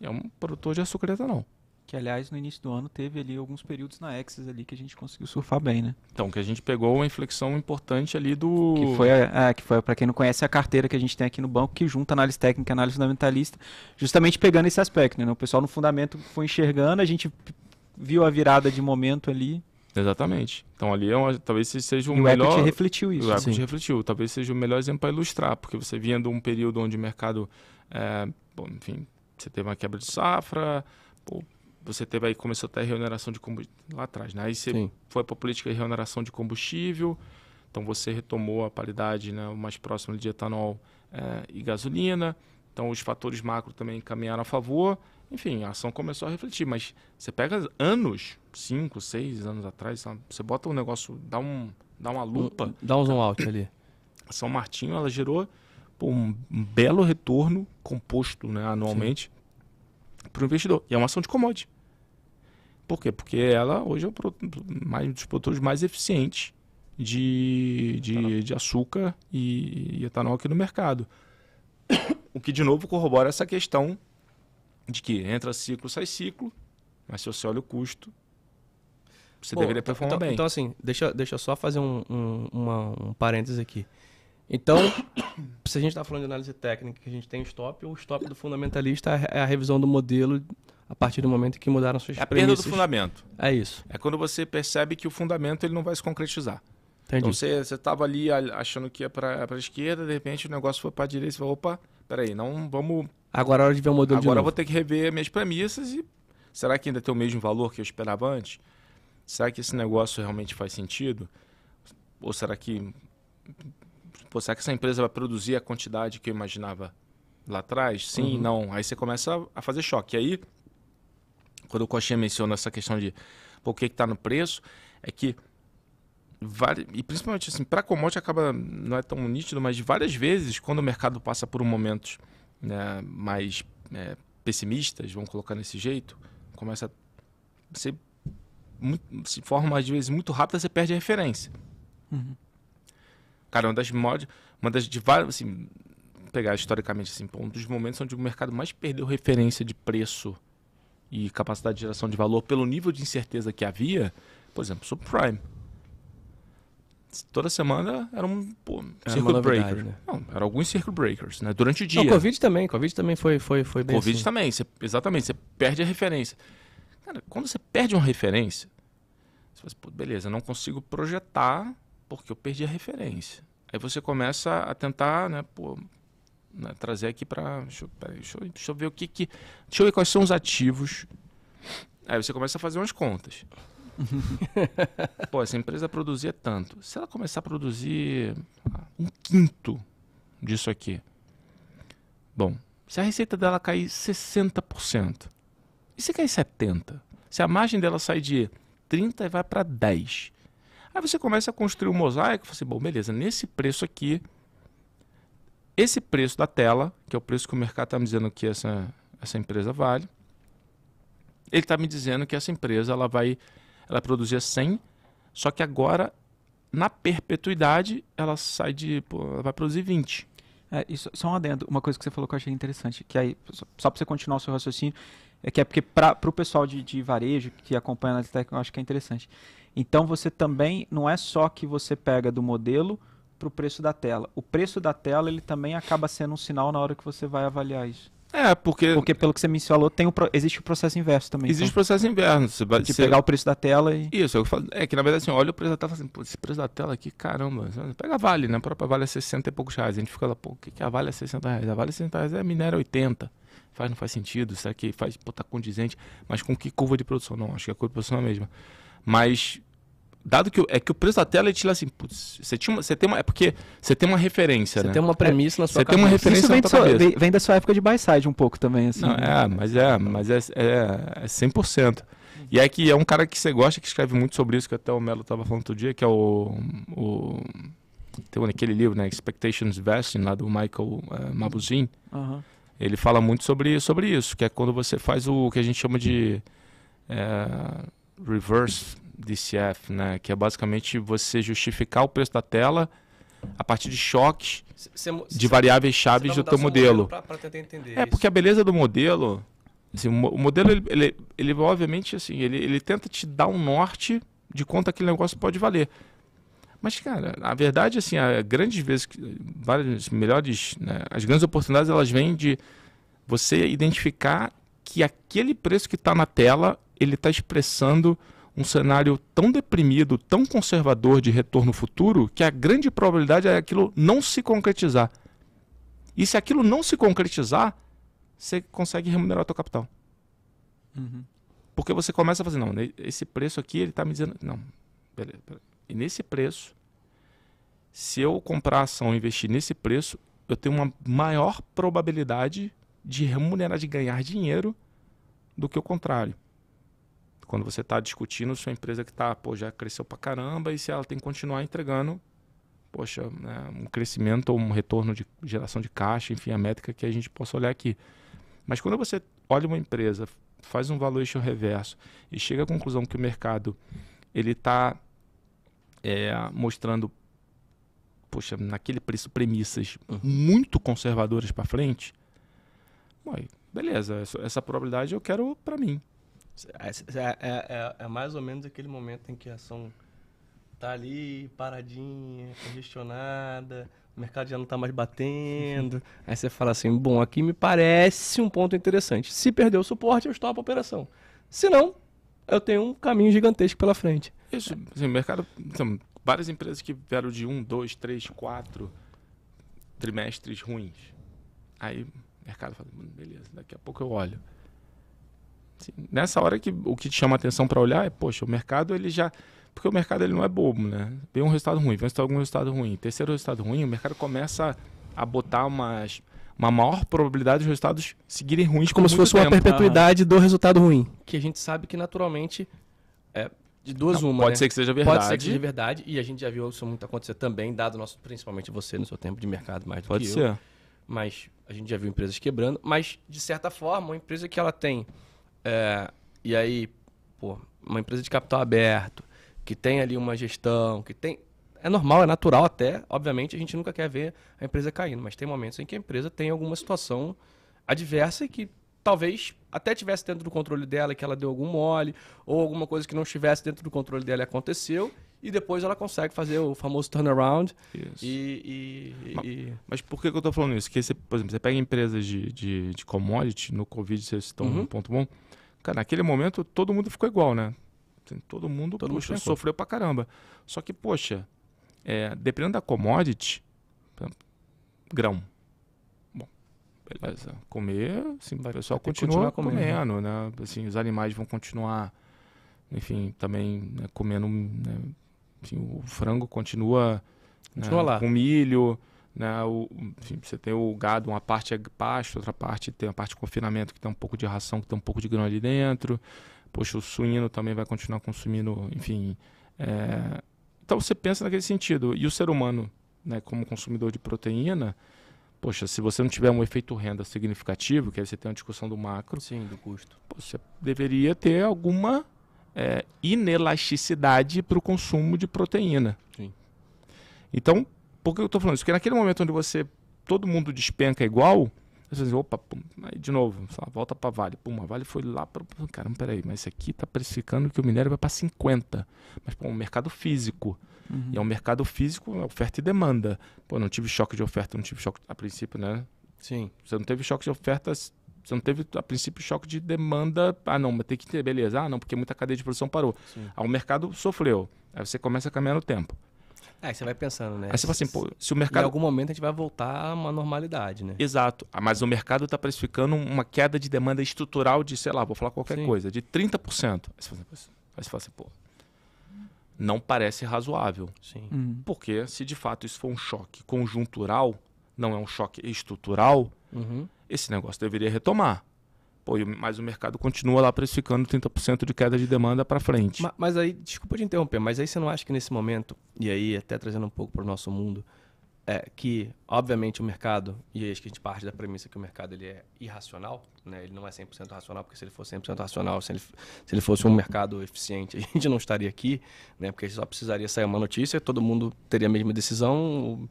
É um produtor de açúcar etanol. Que, aliás, no início do ano teve ali alguns períodos na Exis ali que a gente conseguiu surfar bem, né? Então, que a gente pegou uma inflexão importante ali do... Que foi, é, que foi para quem não conhece, a carteira que a gente tem aqui no banco, que junta análise técnica e análise fundamentalista, justamente pegando esse aspecto, né? O pessoal no fundamento foi enxergando, a gente viu a virada de momento ali. Exatamente. Então ali é uma, talvez seja o, melhor. O equity refletiu isso. O equity refletiu. Talvez seja o melhor exemplo para ilustrar, porque você vinha de um período onde o mercado, é, bom, enfim, você teve uma quebra de safra, pô, você teve aí começou a ter remuneração de combustível lá atrás, né? Aí você Sim. foi para a política de remuneração de combustível, então você retomou a paridade, né, mais próximo de etanol é, e gasolina. Então os fatores macro também caminharam a favor. Enfim, a ação começou a refletir, mas você pega anos, cinco, seis anos atrás, sabe? você bota um negócio, dá um, dá uma lupa, dá um zoom out ali. São Martinho, ela gerou pô, um, um, belo retorno composto, né, anualmente para o investidor. E é uma ação de commodity. Por quê? Porque ela hoje é um dos produtores mais eficientes de, de, de açúcar e, e, etanol aqui no mercado. [coughs] O que, de novo, corrobora essa questão de que entra ciclo, sai ciclo, mas se você olha o custo, você deveria então, performar então, bem. Então, assim, deixa, deixa eu só fazer um, um, uma, um parênteses aqui. Então, [coughs] se a gente está falando de análise técnica, que a gente tem stop, o stop do fundamentalista é a revisão do modelo a partir do momento que mudaram suas É a perda do fundamento. É isso. É quando você percebe que o fundamento ele não vai se concretizar. Entendi. Então você estava ali achando que ia para a esquerda, de repente o negócio foi para a direita, você falou, opa, peraí, não vamos... Agora é hora de ver o modelo Agora eu vou ter que rever minhas premissas e será que ainda tem o mesmo valor que eu esperava antes? Será que esse negócio realmente faz sentido? Ou será que... Pô, será que essa empresa vai produzir a quantidade que eu imaginava lá atrás? Sim, uhum. não. Aí você começa a fazer choque. E aí quando o Coxinha menciona essa questão de o que está no preço, é que e principalmente assim, para commodity acaba não é tão nítido, mas várias vezes quando o mercado passa por um momentos né, mais é, pessimistas, vamos colocar desse jeito, começa a ser muito, se forma às vezes muito rápida, você perde a referência. Uhum. Cara, uma das mod, uma das de várias, assim, pegar historicamente assim, um dos momentos onde o mercado mais perdeu referência de preço e capacidade de geração de valor pelo nível de incerteza que havia, por exemplo, subprime. Toda semana era um pô, circuit breaker. Né? Não, eram alguns circuit breakers, né? Durante o dia. O Covid também, Covid também foi, foi, foi bem Covid assim. também, você, exatamente, você perde a referência. Cara, quando você perde uma referência, você fala assim, beleza, eu não consigo projetar porque eu perdi a referência. Aí você começa a tentar, né, pô, né, trazer aqui para. Deixa, deixa, deixa, eu ver o que, que. Deixa eu ver quais são os ativos. Aí você começa a fazer umas contas. [laughs] Pô, essa empresa produzia tanto. Se ela começar a produzir um quinto disso aqui. Bom, se a receita dela cair 60%, e se cair 70%? Se a margem dela sai de 30% e vai para 10%. Aí você começa a construir um mosaico e fala assim, bom, beleza, nesse preço aqui esse preço da tela, que é o preço que o mercado está me dizendo que essa, essa empresa vale, ele está me dizendo que essa empresa ela vai ela produzir 100, só que agora, na perpetuidade, ela sai de. Pô, ela vai produzir 20. É, isso, só um adendo, uma coisa que você falou que eu achei interessante, que aí, só para você continuar o seu raciocínio, é que é porque para o pessoal de, de, varejo que acompanha a análise eu acho que é interessante. Então você também, não é só que você pega do modelo para o preço da tela. O preço da tela ele também acaba sendo um sinal na hora que você vai avaliar isso. É, porque. Porque pelo que você mencionou, tem o, existe o processo inverso também. Existe então. o processo inverso. Você vai, de você... pegar o preço da tela e. Isso, eu falo, é que na verdade assim, olha o preço da tela assim, pô, esse preço da tela aqui, caramba. Pega a Vale, né? A própria Vale é 60 e poucos reais. A gente fica lá, pô, o que, que a Vale é 60 reais? A Vale é 60 reais é minério 80. Faz, não faz sentido? Será que faz, pô, tá condizente? Mas com que curva de produção? Não, acho que a curva de produção é a mesma. Mas dado que é que o preço da tela ele te assim, putz, você tinha uma, você tem uma, é porque você tem uma referência, você né? tem uma premissa na sua Você tem uma referência Isso vem, sua, vem, vem, da sua época de buy side um pouco também assim. Não, é, mas é, mas é é, é 100%. E é que é um cara que você gosta que escreve muito sobre isso que até o Melo estava falando outro dia, que é o, o tem aquele livro, né, Expectations Vesting lá do Michael uh, Mabuzin. Uhum. Ele fala muito sobre sobre isso, que é quando você faz o que a gente chama de é, reverse DCF, né? Que é basicamente você justificar o preço da tela a partir de choques cê, de variáveis chaves do teu modelo. Pra, pra tentar entender é, isso. porque a beleza do modelo, assim, o modelo, ele, ele, ele, obviamente, assim, ele, ele tenta te dar um norte de quanto aquele negócio pode valer. Mas, cara, a verdade, assim, a grandes vezes, várias melhores, né, as grandes oportunidades, elas vêm de você identificar que aquele preço que está na tela, ele está expressando um cenário tão deprimido, tão conservador de retorno futuro, que a grande probabilidade é aquilo não se concretizar. E se aquilo não se concretizar, você consegue remunerar o teu capital. Uhum. Porque você começa a fazer, não, esse preço aqui, ele está me dizendo, não, beleza, beleza. E nesse preço, se eu comprar ação e investir nesse preço, eu tenho uma maior probabilidade de remunerar, de ganhar dinheiro do que o contrário. Quando você está discutindo sua empresa que tá, pô, já cresceu para caramba e se ela tem que continuar entregando, poxa, né, um crescimento ou um retorno de geração de caixa, enfim, a métrica que a gente possa olhar aqui. Mas quando você olha uma empresa, faz um valuation reverso e chega à conclusão que o mercado ele está é, mostrando, poxa, naquele preço premissas uhum. muito conservadoras para frente, beleza, essa, essa probabilidade eu quero para mim. É, é, é, é, mais ou menos aquele momento em que a ação tá ali paradinha, congestionada, o mercado já não tá mais batendo. [laughs] Aí você fala assim: bom, aqui me parece um ponto interessante. Se perder o suporte, eu estopo a operação. Se não, eu tenho um caminho gigantesco pela frente. Isso, assim, mercado. Então, várias empresas que vieram de um, dois, três, quatro trimestres ruins. Aí o mercado fala, beleza, daqui a pouco eu olho. Nessa hora que o que te chama atenção para olhar é, poxa, o mercado ele já. Porque o mercado ele não é bobo, né? Vem um resultado ruim, vem algum resultado ruim. Terceiro resultado ruim, o mercado começa a botar umas, uma maior probabilidade de resultados seguirem ruins. Como se fosse tempo. uma perpetuidade ah. do resultado ruim. Que a gente sabe que naturalmente é de duas não, uma. Pode né? ser que seja verdade. Pode ser que seja verdade. E a gente já viu isso muito acontecer também, dado nosso, principalmente você no seu tempo de mercado mais do pode que ser. eu. Mas a gente já viu empresas quebrando. Mas, de certa forma, uma empresa que ela tem é, e aí, pô, uma empresa de capital aberto, que tem ali uma gestão, que tem. É normal, é natural até. Obviamente, a gente nunca quer ver a empresa caindo, mas tem momentos em que a empresa tem alguma situação adversa e que talvez até tivesse dentro do controle dela, que ela deu algum mole, ou alguma coisa que não estivesse dentro do controle dela aconteceu, e depois ela consegue fazer o famoso turnaround. Isso. E, e, mas, e... mas, por que, que eu estou falando isso? Porque, você, por exemplo, você pega empresas de, de, de commodity, no Covid vocês estão uhum. um ponto bom, Cara, naquele momento todo mundo ficou igual, né? Assim, todo mundo, todo puxa, mundo sofreu pra caramba. Só que, poxa, é, dependendo da commodity, grão. Bom, beleza. Comer, sim, o pessoal continua comendo, comendo, né? Assim, os animais vão continuar, enfim, também né, comendo. Né? Enfim, o frango continua, continua né, lá. com milho. Né? O, enfim, você tem o gado, uma parte é pasto, outra parte tem a parte de confinamento, que tem um pouco de ração, que tem um pouco de grão ali dentro. Poxa, o suíno também vai continuar consumindo, enfim. É... Então você pensa naquele sentido. E o ser humano, né, como consumidor de proteína, poxa, se você não tiver um efeito renda significativo, que aí você tem uma discussão do macro. Sim, do custo. Você deveria ter alguma é, inelasticidade para o consumo de proteína. Sim. Então, por que eu estou falando isso? Porque naquele momento onde você todo mundo despenca igual, você diz, opa, pum, aí de novo, volta para Vale. Pum, a Vale foi lá para. Caramba, peraí, mas esse aqui está precificando que o minério vai para 50. Mas, pô, é um mercado físico. Uhum. E é um mercado físico, é oferta e demanda. Pô, não tive choque de oferta, não tive choque a princípio, né? Sim. Você não teve choque de ofertas, você não teve a princípio choque de demanda. Ah, não, mas tem que ter, beleza. Ah, não, porque muita cadeia de produção parou. Sim. Ah, o mercado sofreu. Aí você começa a caminhar no tempo. É, você vai pensando, né? Aí você fala assim, pô, se o mercado. Em algum momento a gente vai voltar a uma normalidade, né? Exato. Ah, mas o mercado está precificando uma queda de demanda estrutural de, sei lá, vou falar qualquer Sim. coisa, de 30%. Aí você fala assim, aí você fala assim pô, não parece razoável. Sim. Uhum. Porque se de fato isso for um choque conjuntural, não é um choque estrutural, uhum. Esse negócio deveria retomar. Pô, mas o mercado continua lá precificando 30% de queda de demanda para frente. Mas, mas, aí, desculpa te interromper, mas aí você não acha que nesse momento, e aí até trazendo um pouco para o nosso mundo, é, que, obviamente, o mercado, e acho que a gente parte da premissa que o mercado ele é irracional, né? ele não é 100% racional, porque se ele fosse 100% racional, se ele, se ele fosse um mercado eficiente, [laughs] a gente não estaria aqui, né? porque só precisaria sair uma notícia, todo mundo teria a mesma decisão,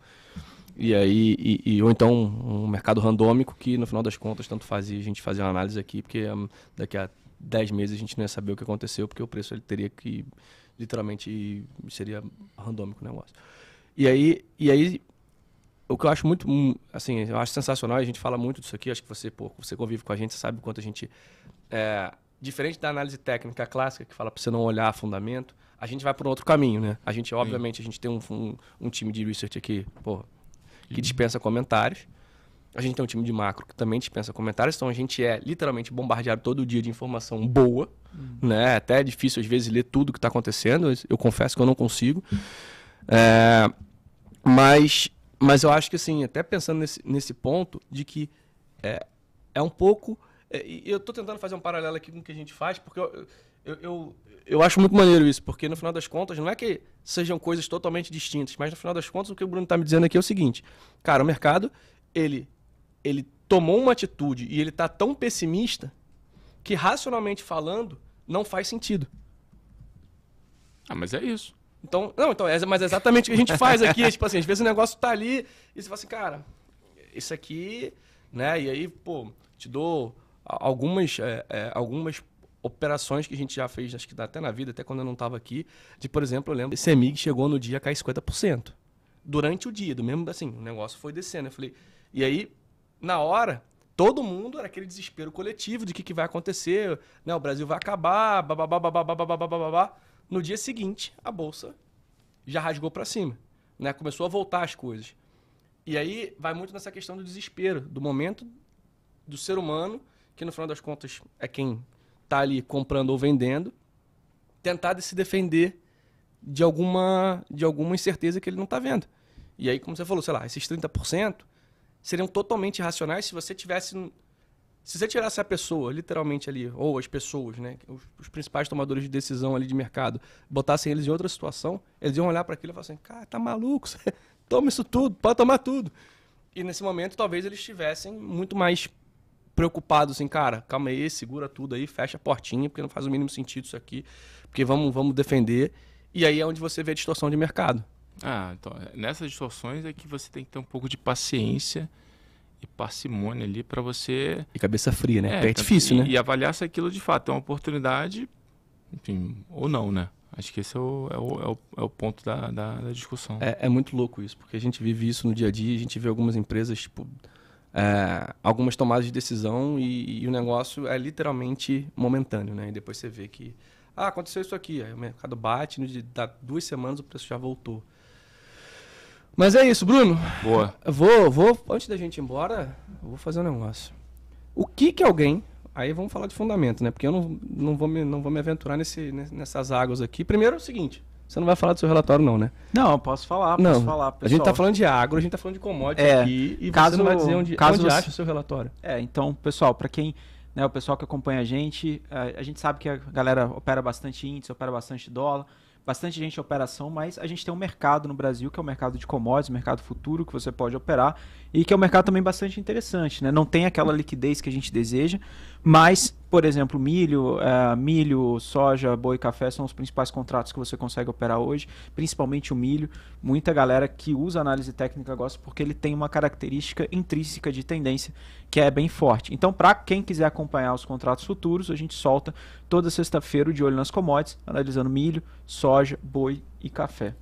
e aí, e, e, ou então um mercado randômico que, no final das contas, tanto fazia a gente fazer uma análise aqui, porque um, daqui a 10 meses a gente não ia saber o que aconteceu, porque o preço ele teria que, literalmente, seria randômico o negócio. E aí, e aí o que eu acho muito, hum, assim, eu acho sensacional, a gente fala muito disso aqui, acho que você, pô, você convive com a gente, sabe o quanto a gente. É, diferente da análise técnica clássica, que fala para você não olhar fundamento, a gente vai por um outro caminho, né? A gente, obviamente, a gente tem um, um, um time de research aqui, pô, que dispensa comentários. A gente tem um time de macro que também dispensa comentários, então a gente é literalmente bombardeado todo dia de informação boa, uhum. né? Até é difícil às vezes ler tudo que está acontecendo, eu confesso que eu não consigo. É, mas mas eu acho que, assim, até pensando nesse, nesse ponto de que é, é um pouco. É, eu estou tentando fazer um paralelo aqui com o que a gente faz, porque eu, eu, eu, eu, acho muito maneiro isso, porque no final das contas, não é que sejam coisas totalmente distintas, mas no final das contas, o que o Bruno está me dizendo aqui é o seguinte: cara, o mercado, ele, ele tomou uma atitude e ele está tão pessimista que, racionalmente falando, não faz sentido. Ah, mas é isso. Então, não, então, é, mas é exatamente o que a gente faz aqui. [laughs] tipo assim, às vezes o negócio tá ali e você fala assim, cara, isso aqui, né? E aí, pô, te dou algumas, é, é, algumas operações que a gente já fez, acho que até na vida, até quando eu não estava aqui, de, por exemplo, eu lembro, esse CEMIG chegou no dia a cair 50%. Durante o dia, do mesmo, assim, o negócio foi descendo. Eu falei, e aí, na hora, todo mundo era aquele desespero coletivo de o que, que vai acontecer, né? O Brasil vai acabar, bababá, bababá, bababá, bababá. No dia seguinte, a bolsa já rasgou para cima, né? Começou a voltar as coisas. E aí vai muito nessa questão do desespero, do momento do ser humano, que no final das contas é quem está ali comprando ou vendendo, tentar se defender de alguma de alguma incerteza que ele não está vendo. E aí, como você falou, sei lá, esses 30% seriam totalmente irracionais se você tivesse se você tirasse a pessoa, literalmente ali, ou as pessoas, né, os, os, principais tomadores de decisão ali de mercado, botassem eles em outra situação, eles iam olhar para aquilo e falar assim: cara, tá maluco, [laughs] toma isso tudo, pode tomar tudo. E nesse momento, talvez eles estivessem muito mais preocupados assim, cara, calma aí, segura tudo aí, fecha a portinha, porque não faz o mínimo sentido isso aqui, porque vamos, vamos defender. E aí é onde você vê a distorção de mercado. Ah, então, nessas distorções é que você tem que ter um pouco de paciência e parcimônia ali para você. E cabeça fria, né? É, é difícil, e, né? E avaliar se aquilo de fato é uma oportunidade, enfim, ou não, né? Acho que esse é o, é o, é o, é o ponto da, da, da discussão. É, é, muito louco isso, porque a gente vive isso no dia a dia, a gente vê algumas empresas, tipo, é, algumas tomadas de decisão e, e, o negócio é literalmente momentâneo, né? E depois você vê que, ah, aconteceu isso aqui, aí o mercado bate, no dia, dá duas semanas o preço já voltou. Mas é isso, Bruno. Boa. Vou, vou, antes da gente ir embora, vou fazer um negócio. O que que alguém, aí vamos falar de fundamento, né? Porque eu não, não, vou, me, não vou me aventurar nesse, nessas águas aqui. Primeiro é o seguinte, você não vai falar do seu relatório não, né? Não, posso falar, posso não, falar, pessoal. A gente tá falando de agro, a gente tá falando de commodity é, aqui, e caso, você não vai dizer onde, caso onde você... acha o seu relatório. É, então, pessoal, para quem, né, o pessoal que acompanha a gente, a, a gente sabe que a galera opera bastante índice, opera bastante dólar, bastante gente em operação, mas a gente tem um mercado no Brasil, que é o mercado de commodities, mercado futuro, que você pode operar, e que é um mercado também bastante interessante. Né? Não tem aquela liquidez que a gente deseja, mas, por exemplo, milho, uh, milho, soja, boi café são os principais contratos que você consegue operar hoje, principalmente o milho. Muita galera que usa análise técnica gosta porque ele tem uma característica intrínseca de tendência que é bem forte. Então, para quem quiser acompanhar os contratos futuros, a gente solta toda sexta-feira o de olho nas commodities, analisando milho, soja, boi e café.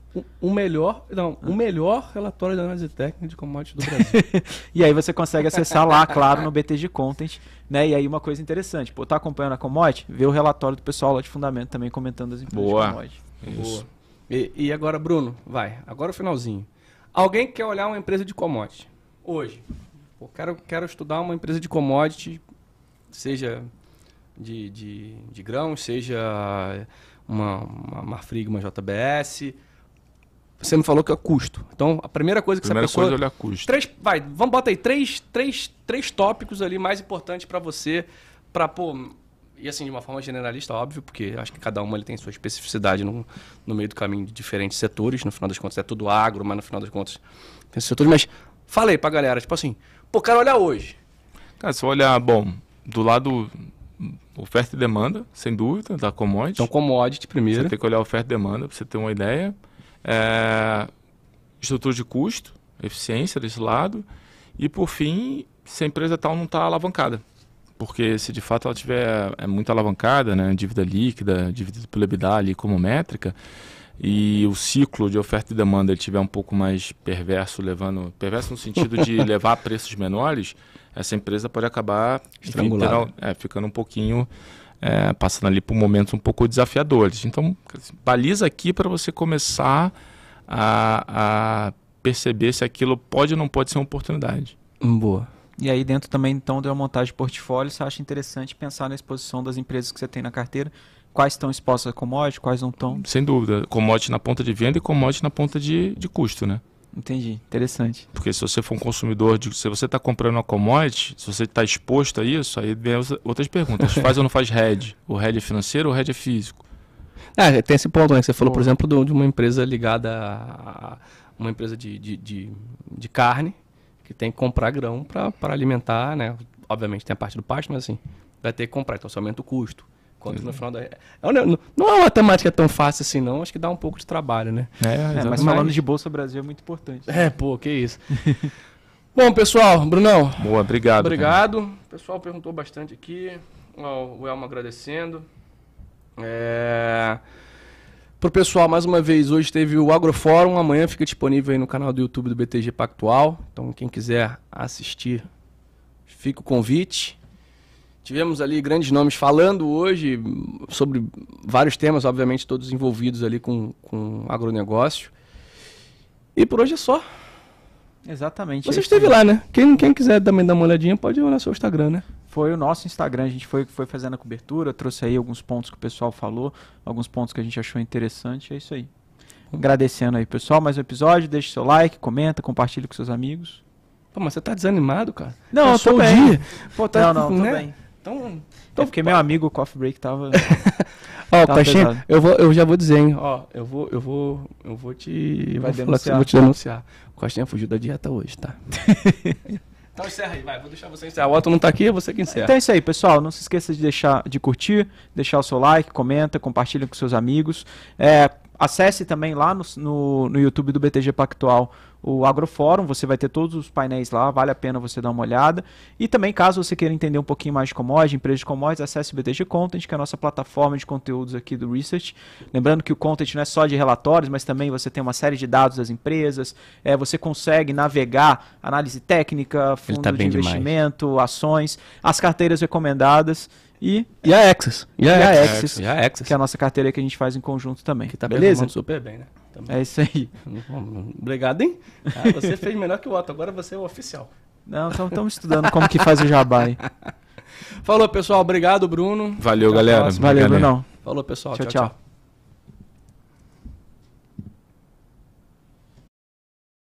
O, melhor, não, o melhor relatório de análise técnica de commodities do Brasil. [laughs] e aí você consegue acessar lá, claro, no BTG Content, né? E aí uma coisa interessante, pô, tá acompanhando a commodity, vê o relatório do pessoal lá de fundamento também comentando as empresas Boa. de commodity. Isso. Boa. E, e agora, Bruno, vai, agora o finalzinho. Alguém quer olhar uma empresa de commodity hoje? Pô, quero, quero estudar uma empresa de commodity, seja de, de, de grãos, seja uma, uma Marfrig, uma JBS. Você me falou que é custo. Então, a primeira coisa que primeira essa pessoa... coisa é olhar custo. Três, vai, vamos botar aí três, três, três tópicos ali mais importantes para você, para pô, e assim, de uma forma generalista, óbvio, porque acho que cada uma ele tem sua especificidade no, no meio do caminho de diferentes setores. No final das contas é tudo agro, mas no final das contas tem setores. Mas falei pra galera, tipo assim, pô, cara, olha hoje. Cara, se olhar, bom, do lado oferta e demanda, sem dúvida, da commodity. Então, commodity primeiro. Você tem que olhar oferta e demanda para você ter uma ideia. É, estrutura de custo, eficiência desse lado. E, por fim, se a empresa tal não está alavancada. Porque se de fato ela tiver é muito alavancada, né, dívida líquida, dívida por EBITDA ali como métrica, e o ciclo de oferta e demanda ele tiver um pouco mais perverso, levando perverso no sentido de [laughs] levar a preços menores, essa empresa pode acabar é, ficando um pouquinho é, passando ali por momentos um pouco desafiadores. Então, baliza aqui para você começar a, a perceber se aquilo pode ou não pode ser uma oportunidade. Boa. E aí dentro também então de uma montagem de portfólio, você acha interessante pensar na exposição das empresas que você tem na carteira, quais estão expostas a commodity, quais não estão. Sem dúvida, commodity na ponta de venda e commodity na ponta de, de custo, né? Entendi, interessante. Porque se você for um consumidor, de, se você está comprando uma commodity, se você está exposto a isso, aí vem as outras perguntas. faz ou não faz hedge? O hedge é financeiro ou o hedge é físico? Ah, tem esse ponto, né? Que você falou, por exemplo, do- de uma empresa ligada a uma empresa de, de, de, de carne, que tem que comprar grão para alimentar, né? Obviamente tem a parte do pasto, mas assim, vai ter que comprar, então você aumenta o custo. Quanto no final da. É um ne- não é uma matemática tão fácil assim, não. Acho que dá um pouco de trabalho, né? É, É, mas falando de Bolsa Brasil é muito importante. É, pô, que isso. [laughs] Bom, pessoal, Brunão, Boa, obrigado. cara. Obrigado. O pessoal perguntou bastante aqui. O Elmo agradecendo. É... Pro pessoal, mais uma vez, hoje teve o Agrofórum. Amanhã fica disponível aí no canal do YouTube do BTG Pactual. Então, quem quiser assistir, fica o convite. Tivemos ali grandes nomes falando hoje sobre vários temas, obviamente, todos envolvidos ali com, com agronegócio. E por hoje é só. Exatamente. Você esteve lá, né? Quem, quem quiser também dar uma olhadinha, pode no seu Instagram, né? Foi o nosso Instagram, a gente foi, foi fazendo a cobertura, trouxe aí alguns pontos que o pessoal falou, alguns pontos que a gente achou interessante, é isso aí. Agradecendo aí, pessoal, mais um episódio, deixe seu like, comenta, compartilha com seus amigos. Pô, mas você tá desanimado, cara? Não, eu Passou tô bem. Pô, tá, não, não, tô né? bem. Então, É porque meu amigo o Coffee Break tava... [laughs] ó, Tá Caixinha, pesado. eu, vou, eu já vou dizer, hein? Ó, eu vou, eu vou, eu vou te... Vai vou, denunciar. vou te denunciar. O Costinha fugiu da dieta hoje, tá? [laughs] então encerra aí, vai. Vou deixar você encerrar. O Otto não tá aqui, é você que encerra. Então é isso aí, pessoal. Não se esqueça de deixar de curtir, deixar o seu like, comenta, compartilha com seus amigos. É, acesse também lá no, no, no YouTube do BTG Pactual o Agrofórum, você vai ter todos os painéis lá, vale a pena você dar uma olhada. E também, caso você queira entender um pouquinho mais de commodity, empresas de commodities, acesse o BTG Content, que é a nossa plataforma de conteúdos aqui do Research. Lembrando que o Content não é só de relatórios, mas também você tem uma série de dados das empresas, é, você consegue navegar análise técnica, fundo tá de bem demais. investimento, ações, as carteiras recomendadas e, E a Axis. E a, E a E a Axis. que é a nossa carteira que a gente faz em conjunto também. Que tá Beleza? super bem, né? Também. É isso aí. [laughs] Obrigado, hein? Ah, você fez melhor que o Otto, agora você é o oficial. Não, estamos estudando como que faz o jabá aí. [laughs] Falou, pessoal. Obrigado, Bruno. Valeu, Até galera. Valeu. Brunão. Falou, pessoal. Tchau, tchau. tchau. tchau.